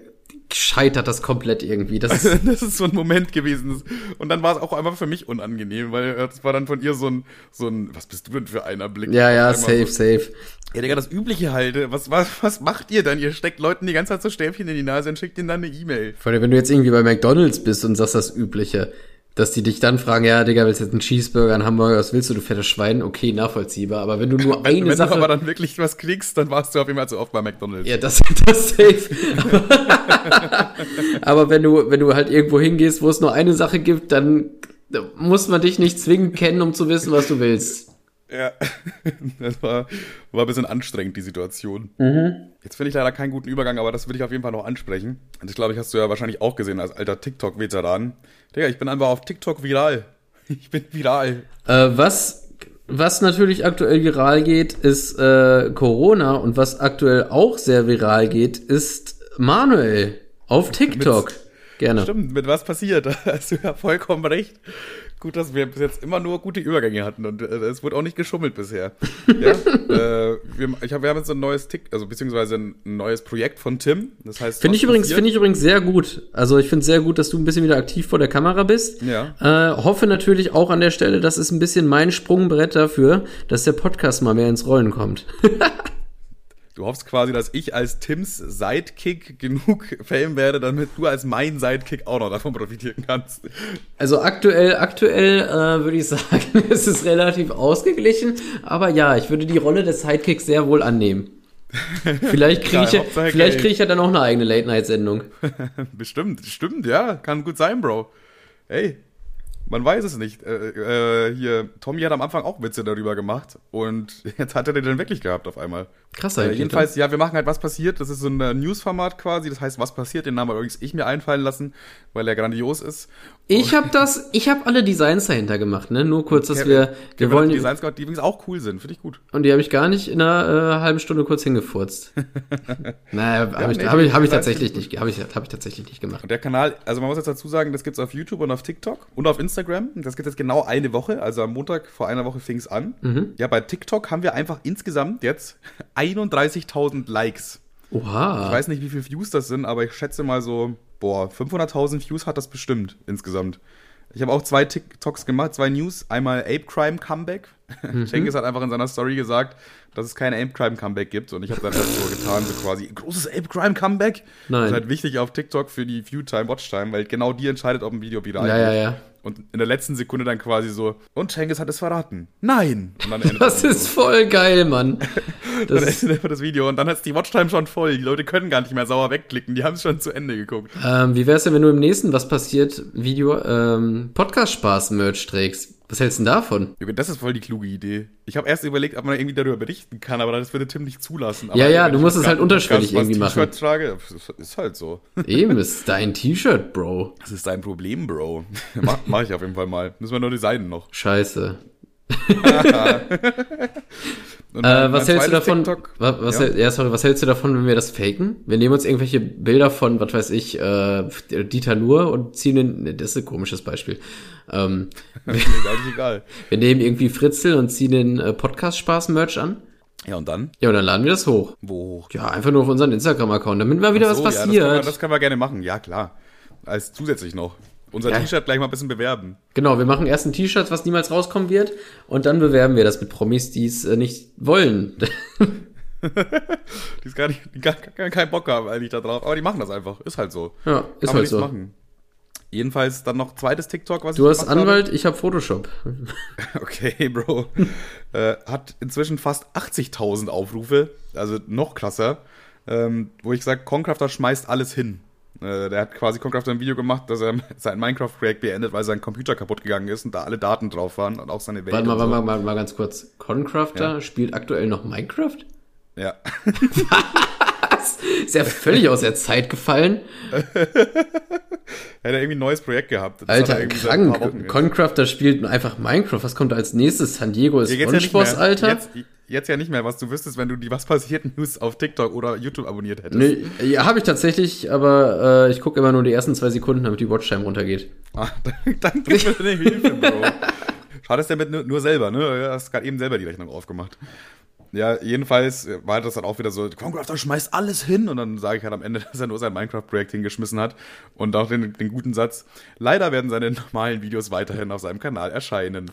scheitert das komplett irgendwie. Das ist, Das ist so ein Moment gewesen. Und dann war es auch einfach für mich unangenehm, weil das war dann von ihr so ein, so ein, was bist du denn für einer Blick? ja, ja, safe, So, safe. ja, Digga, das Übliche halt. Was, was, was macht ihr dann? Ihr steckt Leuten die ganze Zeit so Stäbchen in die Nase und schickt ihnen dann eine E-Mail. Vor allem, wenn du jetzt irgendwie bei McDonalds bist und sagst das Übliche, dass die dich dann fragen, ja, Digga, willst du jetzt einen Cheeseburger, einen Hamburger, was willst du, du fettes Schwein? Okay, nachvollziehbar. Aber wenn du nur Wenn, eine wenn Sache... du aber dann wirklich was kriegst, dann warst du auf jeden Fall zu oft bei McDonalds. Ja, das, das safe. Aber wenn du, wenn du halt irgendwo hingehst, wo es nur eine Sache gibt, dann muss man dich nicht zwingend kennen, um zu wissen, was du willst. Ja, das war, war ein bisschen anstrengend, die Situation. Jetzt finde ich leider keinen guten Übergang, aber das will ich auf jeden Fall noch ansprechen. Und das glaube ich, hast du ja wahrscheinlich auch gesehen als alter TikTok-Veteran. Digga, ich bin einfach auf TikTok viral. Ich bin viral. Äh, was, was natürlich aktuell viral geht, ist äh, Corona und was aktuell auch sehr viral geht, ist Manuel auf TikTok. Gerne. Stimmt, mit was passiert? Da hast du ja vollkommen recht. Gut, dass wir bis jetzt immer nur gute Übergänge hatten und äh, es wurde auch nicht geschummelt bisher. ja, äh, wir, ich hab, wir haben jetzt ein neues Tick, also beziehungsweise ein neues Projekt von Tim. Das heißt, Finde ich übrigens, finde ich übrigens sehr gut. Also ich finde es sehr gut, dass du ein bisschen wieder aktiv vor der Kamera bist. Ja. Äh, hoffe natürlich auch an der Stelle, das ist ein bisschen mein Sprungbrett dafür, dass der Podcast mal mehr ins Rollen kommt. Du hoffst quasi, dass ich als Tims Sidekick genug Fame werde, damit du als mein Sidekick auch noch davon profitieren kannst. Also aktuell, aktuell äh, würde ich sagen, es ist relativ ausgeglichen. Aber ja, ich würde die Rolle des Sidekicks sehr wohl annehmen. Vielleicht kriege ich, ja, vielleicht krieg ich ja dann auch eine eigene Late-Night-Sendung. Bestimmt, stimmt, ja, kann gut sein, Bro. Hey, man weiß es nicht. Äh, äh, hier, Tommy hat am Anfang auch Witze darüber gemacht und jetzt hat er den dann wirklich gehabt auf einmal. Krass Äh, eigentlich. jedenfalls, ja, wir machen halt was passiert. Das ist so ein äh, News-Format quasi. Das heißt, was passiert. Den Namen habe übrigens ich mir einfallen lassen, weil er grandios ist. Ich habe das, ich habe alle Designs dahinter gemacht, ne? Nur kurz, dass Kevin- wir, wir Kevin wollen, Designs gehabt, die übrigens auch cool sind. Finde ich gut. und die habe ich gar nicht in einer äh, halben Stunde kurz hingefurzt. naja, habe ich, hab ich, hab ich die tatsächlich nicht, habe ich, hab ich tatsächlich nicht gemacht. Und der Kanal, also man muss jetzt dazu sagen, das gibt's auf YouTube und auf TikTok und auf Instagram. Das gibt jetzt genau eine Woche. Also am Montag vor einer Woche fing's an. Mhm. Ja, bei TikTok haben wir einfach insgesamt jetzt 31.000 Likes. Ich Oha. weiß nicht, wie viele Views das sind, aber ich schätze mal so, boah, 500.000 Views hat das bestimmt insgesamt. Ich habe auch zwei TikToks gemacht, zwei News. Einmal Ape Crime Comeback. Mhm. Cengiz hat einfach in seiner Story gesagt, dass es kein Ape Crime Comeback gibt. Und ich habe dann halt so getan, so quasi, großes Ape Crime Comeback. Nein. Das ist halt wichtig auf TikTok für die Viewtime, Watchtime, weil genau die entscheidet, ob ein Video viral Ja, ja, ja. Und in der letzten Sekunde dann quasi so, und Cengiz hat es verraten. Nein! Und dann endet Das ist voll geil, Mann. dann Das, endet einfach das Video und dann ist die Watchtime schon voll. Die Leute können gar nicht mehr sauer wegklicken, die haben es schon zu Ende geguckt. ähm, wie wär's denn, wenn du im nächsten Was passiert Video ähm, Podcast-Spaß-Merch trägst? Was hältst du denn davon? Junge, das ist voll die kluge Idee. Ich habe erst überlegt, ob man irgendwie darüber berichten kann, aber das würde Tim nicht zulassen. Aber Ja, ja, du musst es halt unterschwellig irgendwie machen. T-Shirt trage, ist halt so. Eben, ist dein T-Shirt, Bro. Das ist dein Problem, Bro. mach, mach ich auf jeden Fall mal. Müssen wir nur designen noch. Scheiße. Äh, was hältst du davon? Was, ja? ja, sorry, was hältst du davon, wenn wir das faken? Wir nehmen uns irgendwelche Bilder von, was weiß ich, äh, Dieter Nuhr und ziehen den, nee, das ist ein komisches Beispiel. Ähm, eigentlich egal. wir nehmen irgendwie Fritzel und ziehen den äh, Podcast-Spaß-Merch an. Ja, und dann? Ja, und dann laden wir das hoch. Wo hoch? Ja, einfach nur auf unseren Instagram-Account, damit mal wieder so, was ja, passiert. das, können wir, das können wir gerne machen. Ja, klar. Als zusätzlich noch. Unser Ja. T-Shirt gleich mal ein bisschen bewerben. Genau, wir machen erst ein T-Shirt, was niemals rauskommen wird, und dann bewerben wir das mit Promis, die es äh, nicht wollen. Die ist gar nicht, die gar, gar keinen Bock haben eigentlich da drauf. Aber die machen das einfach. Ist halt so. ja, ist Kann halt so. machen. Jedenfalls dann noch zweites TikTok, was Du ich hast gemacht habe. Anwalt, ich habe Photoshop. Okay, Bro. äh, hat inzwischen fast 80.000 Aufrufe, also noch krasser. Ähm, wo ich sage, Concrafter schmeißt alles hin. Äh, der hat quasi Concrafter ein Video gemacht, dass er sein Minecraft-Projekt beendet, weil sein Computer kaputt gegangen ist und da alle Daten drauf waren und auch seine Welt. Warte mal, warte so. mal, mal, mal ganz kurz. Concrafter spielt aktuell noch Minecraft? Ja. Ist ja völlig aus der Zeit gefallen. Er hat irgendwie ein neues Projekt gehabt. Das Alter, er krank. Concrafter spielt einfach Minecraft. Was kommt als nächstes? San Diego ist jetzt ja nicht. Spongeboss, Alter? Jetzt, jetzt ja nicht mehr, was du wüsstest, wenn du die Was passiert News auf TikTok oder YouTube abonniert hättest. Nee, ja, habe ich tatsächlich, aber äh, ich gucke immer nur die ersten zwei Sekunden, damit die Watchtime runtergeht. Ah, dann, mir eine Hilfe, Bro. Schade ist damit nur, nur selber, ne? Du hast gerade eben selber die Rechnung aufgemacht. Ja, jedenfalls war das dann auch wieder so, Concrafter schmeißt alles hin und dann sage ich halt am Ende, dass er nur sein Minecraft-Projekt hingeschmissen hat und auch den, den guten Satz, leider werden seine normalen Videos weiterhin auf seinem Kanal erscheinen.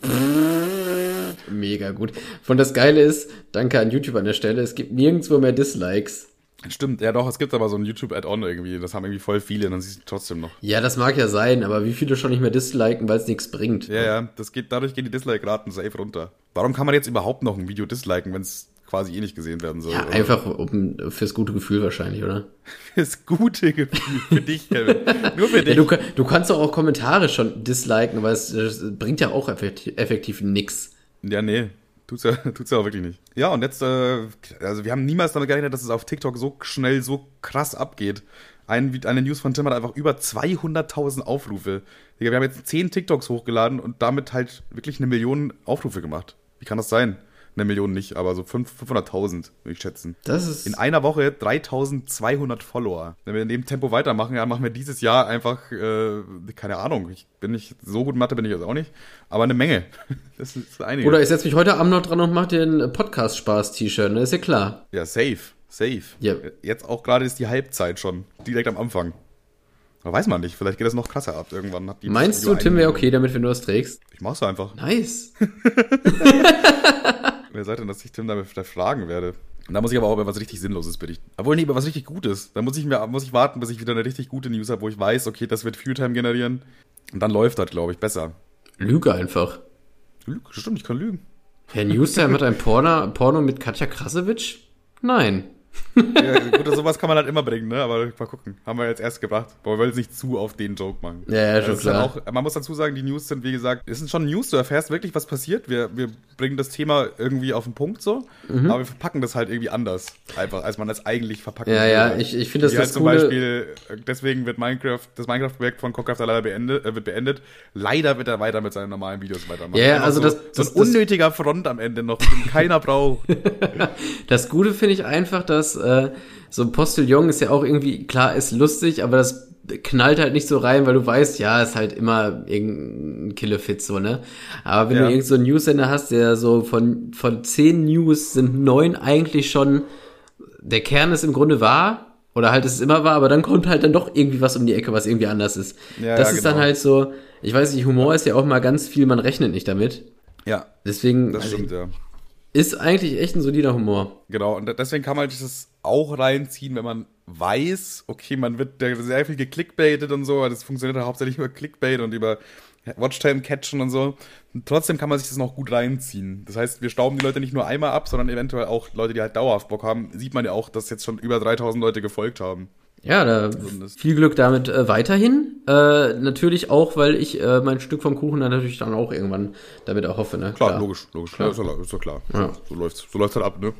Mega gut. Und das Geile ist, danke an YouTube an der Stelle, es gibt nirgendwo mehr Dislikes. Stimmt, ja doch, es gibt aber so ein YouTube-Add-on irgendwie, das haben irgendwie voll viele, dann siehst du trotzdem noch. Ja, das mag ja sein, aber wie viele schon nicht mehr disliken, weil es nichts bringt. Ja, ja, das geht, dadurch gehen die Dislike-Raten safe runter. Warum kann man jetzt überhaupt noch ein Video disliken, wenn es quasi eh nicht gesehen werden soll? Ja, oder? einfach um, fürs gute Gefühl wahrscheinlich, oder? Fürs gute Gefühl für dich, Kevin. Nur für Ja, dich. du, kann- du kannst doch auch Kommentare schon disliken, weil es, es bringt ja auch effektiv, effektiv nix. Ja, nee. Tut's ja, tut's ja auch wirklich nicht. Ja, und jetzt, äh, also wir haben niemals damit gerechnet, dass es auf TikTok so schnell, so krass abgeht. Ein, eine News von Tim hat einfach über 200.000 Aufrufe. Digga, wir haben jetzt 10 TikToks hochgeladen und damit halt wirklich eine Million Aufrufe gemacht. Wie kann das sein? Eine Million nicht, aber so fünf- 500.000, würde ich schätzen. Das ist. In einer Woche 3200 Follower. Wenn wir in dem Tempo weitermachen, ja, machen wir dieses Jahr einfach, äh, keine Ahnung, ich bin nicht, so gut in Mathe bin ich jetzt auch nicht, aber eine Menge. Das ist einige. Oder ich setze mich heute Abend noch dran und mache den Podcast-Spaß-T-Shirt, ne? Ist ja klar. Ja, safe, safe. Ja. Jetzt auch gerade ist die Halbzeit schon, direkt am Anfang. Aber weiß man nicht, vielleicht geht das noch krasser ab irgendwann. Hat die Meinst du, Tim wäre okay damit, wenn du das trägst? Ich mach's einfach. Nice. Wer sagt denn, dass ich Tim damit fragen werde? Und da muss ich aber auch über was richtig Sinnloses berichten. Obwohl, nee, über was richtig Gutes. Da muss ich mir, muss ich warten, bis ich wieder eine richtig gute News habe, wo ich weiß, okay, das wird Viewtime generieren. Und dann läuft das, glaube ich, besser. Lüge einfach. Lüg- Stimmt, ich kann lügen. Herr Newstime hat ein Porno, Porno mit Katja Krasowitsch? Nein. Ja, gut, sowas kann man halt immer bringen, ne? Aber mal gucken. Haben wir jetzt erst gebracht. Aber wir wollen jetzt nicht zu auf den Joke machen. Ja, ja, schon Das halt klar. auch, man muss dazu sagen, die News sind, wie gesagt, es sind schon News, du erfährst wirklich, was passiert. Wir, wir bringen das Thema irgendwie auf den Punkt so, Mhm. aber wir verpacken das halt irgendwie anders, einfach, als man das eigentlich verpacken Ja, würde. ja, ich, ich finde das Wie das halt zum Coole. Beispiel, äh, deswegen wird Minecraft, das Minecraft-Projekt von Concrafter leider beendet, äh, wird beendet. Leider wird er weiter mit seinen normalen Videos weitermachen. Ja, Einfach also so, das- so das- ein unnötiger Front am Ende noch, den keiner braucht. Das Gute finde ich einfach, dass äh, so ein Postillon ist ja auch irgendwie, klar, ist lustig, aber das knallt halt nicht so rein, weil du weißt, ja, ist halt immer irgendein Killefit so, ne? Aber wenn Ja. du irgend so einen News-Sender hast, der so von, von zehn News sind neun eigentlich schon, der Kern ist im Grunde wahr, oder halt ist es immer wahr, aber dann kommt halt dann doch irgendwie was um die Ecke, was irgendwie anders ist. Ja, das ja, ist dann genau. halt so, ich weiß nicht, Humor ist ja auch mal ganz viel, man rechnet nicht damit. Ja, Deswegen das also, stimmt, ja. Ist eigentlich echt ein solider Humor. Genau, und deswegen kann man das auch reinziehen, wenn man weiß, okay, man wird sehr viel geklickbaitet und so, aber das funktioniert ja hauptsächlich über Clickbait und über Watchtime catchen und so. Und trotzdem kann man sich das noch gut reinziehen. Das heißt, wir stauben die Leute nicht nur einmal ab, sondern eventuell auch Leute, die halt dauerhaft Bock haben. Sieht man ja auch, dass jetzt schon über 3000 Leute gefolgt haben. Ja, da viel Glück damit äh, weiterhin. Äh, natürlich auch, weil ich äh, mein Stück vom Kuchen dann natürlich dann auch irgendwann damit erhoffe. Ne? Klar, logisch, logisch. Ja, ist, doch, ist doch klar. Ja. So läuft's, so läuft's halt ab, ne?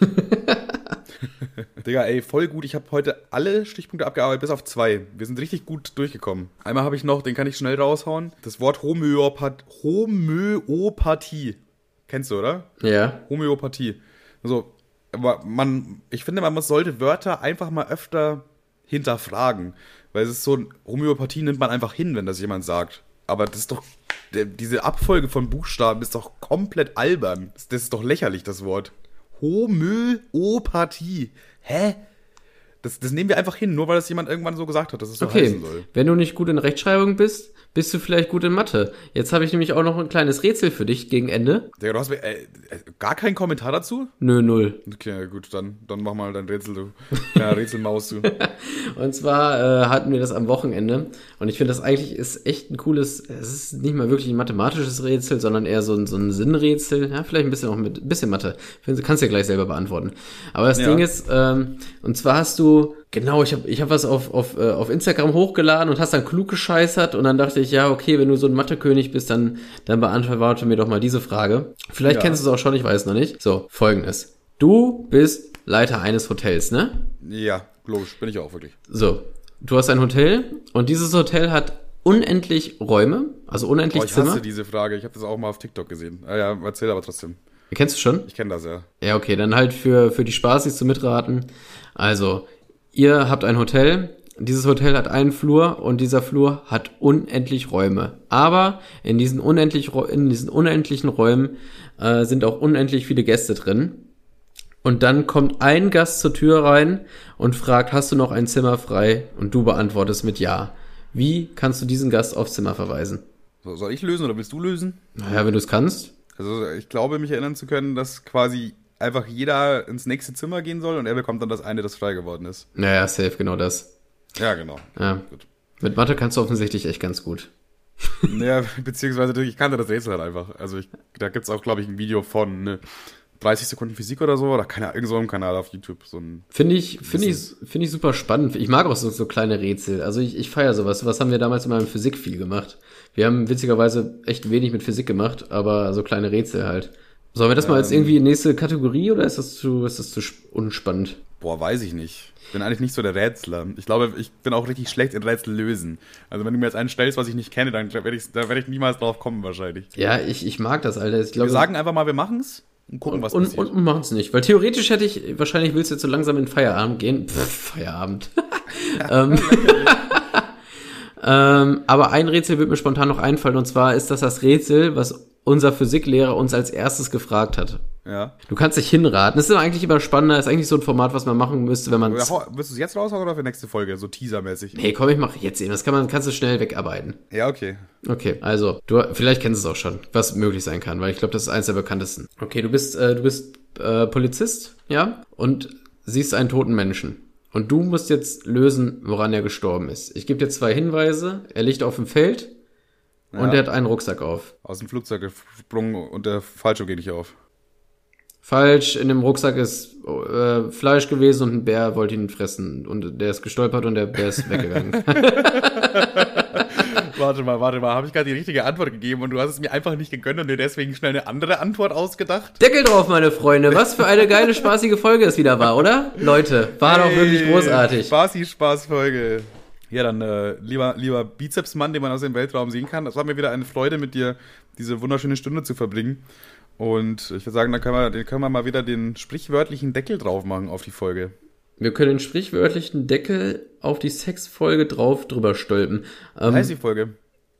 Digga, ey, voll gut. Ich habe heute alle Stichpunkte abgearbeitet, bis auf zwei. Wir sind richtig gut durchgekommen. Einmal habe ich noch, den kann ich schnell raushauen. Das Wort Homöopath Homöopathie. Kennst du, oder? Ja. Homöopathie. Also, aber man, ich finde, man muss, sollte Wörter einfach mal öfter hinterfragen. Weil es ist so, Homöopathie nimmt man einfach hin, wenn das jemand sagt. Aber das ist doch, diese Abfolge von Buchstaben ist doch komplett albern. Das, das ist doch lächerlich, das Wort. Homöopathie. Hä? Das, das nehmen wir einfach hin, nur weil das jemand irgendwann so gesagt hat, dass es so Okay, heißen soll. wenn du nicht gut in Rechtschreibung bist, bist du vielleicht gut in Mathe. Jetzt habe ich nämlich auch noch ein kleines Rätsel für dich gegen Ende. Digga, du hast mir, äh, äh, gar keinen Kommentar dazu? Nö, null. Okay, gut, dann, dann mach mal dein Rätsel, du. Ja, Rätselmaus, du. Und zwar äh, hatten wir das am Wochenende und ich finde das eigentlich ist echt ein cooles, es ist nicht mal wirklich ein mathematisches Rätsel, sondern eher so ein, so ein Sinnrätsel, ja, vielleicht ein bisschen auch mit ein bisschen Mathe. Du kannst ja gleich selber beantworten. Aber das Ja. Ding ist, ähm, und zwar hast du, genau, ich habe ich hab was auf, auf, äh, auf Instagram hochgeladen und hast dann klug gescheißert und dann dachte ich, ja, okay, wenn du so ein Mathekönig bist, dann, dann beantworte mir doch mal diese Frage. Vielleicht Ja. kennst du es auch schon, ich weiß noch nicht. So, folgendes. Du bist Leiter eines Hotels, ne? Ja, logisch, bin ich auch wirklich. So, du hast ein Hotel und dieses Hotel hat unendlich Räume, also unendlich Boah, ich Zimmer. hasse diese Frage. Ich habe das auch mal auf TikTok gesehen. Ah, ja, erzähl aber trotzdem. Kennst du schon? Ich kenne das ja. Ja, okay, dann halt für, für die Spaßis zu mitraten. Also, ihr habt ein Hotel, dieses Hotel hat einen Flur und dieser Flur hat unendlich Räume. Aber in diesen, unendlich, in diesen unendlichen Räumen äh, sind auch unendlich viele Gäste drin. Und dann kommt ein Gast zur Tür rein und fragt, hast du noch ein Zimmer frei? Und du beantwortest mit Ja. Wie kannst du diesen Gast aufs Zimmer verweisen? So, soll ich lösen oder willst du lösen? Naja, wenn du es kannst. Also ich glaube, mich erinnern zu können, dass quasi einfach jeder ins nächste Zimmer gehen soll und er bekommt dann das eine, das frei geworden ist. Naja, safe, genau das. Ja, genau. Ja. Gut. Mit Mathe kannst du offensichtlich echt ganz gut. Ja, beziehungsweise ich kannte das Rätsel halt einfach. Also ich, da gibt's auch, glaube ich, ein Video von ne, 30 Sekunden Physik oder so, oder keine Ahnung, irgend so einem Kanal auf YouTube. So Finde ich, finde ich, finde ich super spannend. Ich mag auch so, so kleine Rätsel. Also ich, ich feiere sowas. Was haben wir damals in meinem Physik viel gemacht? Wir haben witzigerweise echt wenig mit Physik gemacht, aber so kleine Rätsel halt. Sollen wir das mal als irgendwie nächste Kategorie oder ist das zu, ist das zu sp- unspannend? boah, weiß ich nicht. Ich bin eigentlich nicht so der Rätsler. Ich glaube, ich bin auch richtig schlecht in Rätsel lösen. Also wenn du mir jetzt einen stellst, was ich nicht kenne, dann werde ich, da werde ich niemals drauf kommen wahrscheinlich. Ja, ich, ich mag das, Alter. Ich glaube, Wir sagen einfach mal, wir machen's und gucken, was und, passiert. und, und machen es nicht. Weil theoretisch hätte ich, wahrscheinlich willst du jetzt so langsam in Feierabend gehen. Pff, Feierabend. ähm, ähm, aber ein Rätsel wird mir spontan noch einfallen und zwar ist das das Rätsel, was unser Physiklehrer uns als erstes gefragt hat. ja. Du kannst dich hinraten. Das ist eigentlich immer spannender. Das ist eigentlich so ein Format, was man machen müsste, wenn man. Hau- Willst du es jetzt raushauen oder für nächste Folge? So teasermäßig. Hey, komm, ich mach jetzt eben. Das kann man, kannst du schnell wegarbeiten. Ja, okay. Okay, also, du, vielleicht kennst du es auch schon, was möglich sein kann, weil ich glaube, das ist eins der bekanntesten. Okay, du bist, äh, du bist äh, Polizist, ja, und siehst einen toten Menschen. Und du musst jetzt lösen, woran er gestorben ist. Ich gebe dir zwei Hinweise. Er liegt auf dem Feld und Ja. er hat einen Rucksack auf. Aus dem Flugzeug gesprungen und der Fallschirm geht nicht auf. Falsch, in dem Rucksack ist äh, Fleisch gewesen und ein Bär wollte ihn fressen. Und der ist gestolpert und der Bär ist weggegangen. Warte mal, warte mal. Habe ich gerade die richtige Antwort gegeben und du hast es mir einfach nicht gegönnt und dir deswegen schnell eine andere Antwort ausgedacht? Deckel drauf, meine Freunde. Was für eine geile, spaßige Folge es wieder war, oder? Leute, war doch wirklich Hey, großartig. Spaßi, Spaßfolge. Ja, dann äh, lieber, lieber Bizepsmann, den man aus dem Weltraum sehen kann. Es war mir wieder eine Freude, mit dir diese wunderschöne Stunde zu verbringen. Und ich würde sagen, dann können wir, dann können wir mal wieder den sprichwörtlichen Deckel drauf machen auf die Folge. Wir können den sprichwörtlichen Deckel auf die Sexfolge drauf drüber stülpen. Wie Ähm, heißt die Folge?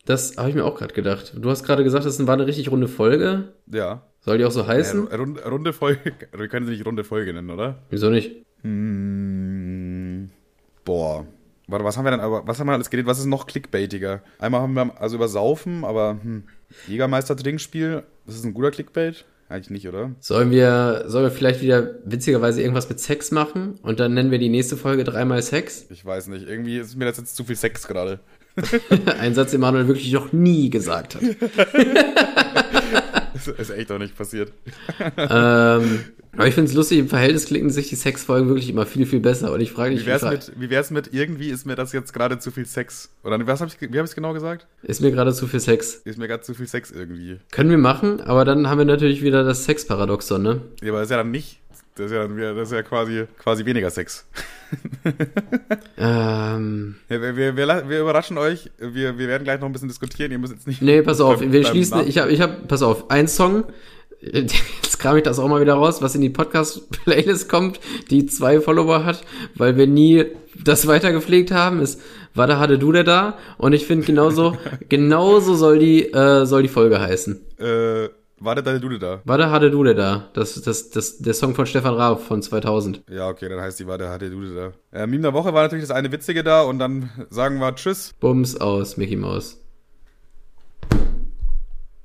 das habe ich mir auch gerade gedacht. Du hast gerade gesagt, das war eine richtig runde Folge. Ja. Soll die auch so heißen? runde, runde Folge. Wir können sie nicht runde Folge nennen, oder? Wieso nicht? Hm, boah. Warte, was haben wir denn aber, was haben wir alles geredet? Was ist noch clickbaitiger? Einmal haben wir also über Saufen, aber hm, Jägermeister Trinkspiel, das ist ein guter Clickbait? Eigentlich nicht, oder? Sollen wir, sollen wir vielleicht wieder witzigerweise irgendwas mit Sex machen und dann nennen wir die nächste Folge dreimal Sex? Ich weiß nicht. Irgendwie ist mir das jetzt zu viel Sex gerade. Ein Satz, den Manuel wirklich noch nie gesagt hat. Das ist echt auch nicht passiert. ähm, aber ich finde es lustig, im Verhältnis klicken sich die Sexfolgen wirklich immer viel, viel besser. Und ich frage dich, Wie wär's mit, wie wär's mit irgendwie ist mir das jetzt gerade zu viel Sex? Oder was hab ich, wie habe ich es genau gesagt? ist mir gerade zu viel Sex. Ist mir gerade zu viel Sex irgendwie. Können wir machen, aber dann haben wir natürlich wieder das Sexparadoxon, ne? Ja, aber das ist ja dann nicht. Das ist ja, dann wieder, das ist ja quasi, quasi weniger Sex. Ähm, Ja, wir, wir, wir, wir überraschen euch. Wir, wir werden gleich noch ein bisschen diskutieren. Ihr müsst jetzt nicht. nee, pass auf, beim- wir beim schließen, Nach- ich habe, ich hab, pass auf, ein Song, jetzt kram ich das auch mal wieder raus, was in die Podcast-Playlist kommt, die zwei Follower hat, weil wir nie das weitergepflegt haben, ist Warte, hatte du der da? Und ich finde genauso, genauso soll die, äh, soll die Folge heißen. Äh, Warte, da, du da. Warte, hatte du da. Das, das, das, der Song von Stefan Raab von 2000. Ja, okay, dann heißt die Warte, hatte du da. Äh, Meme der Woche war natürlich das eine Witzige da und dann sagen wir Tschüss. Bums aus Mickey Mouse.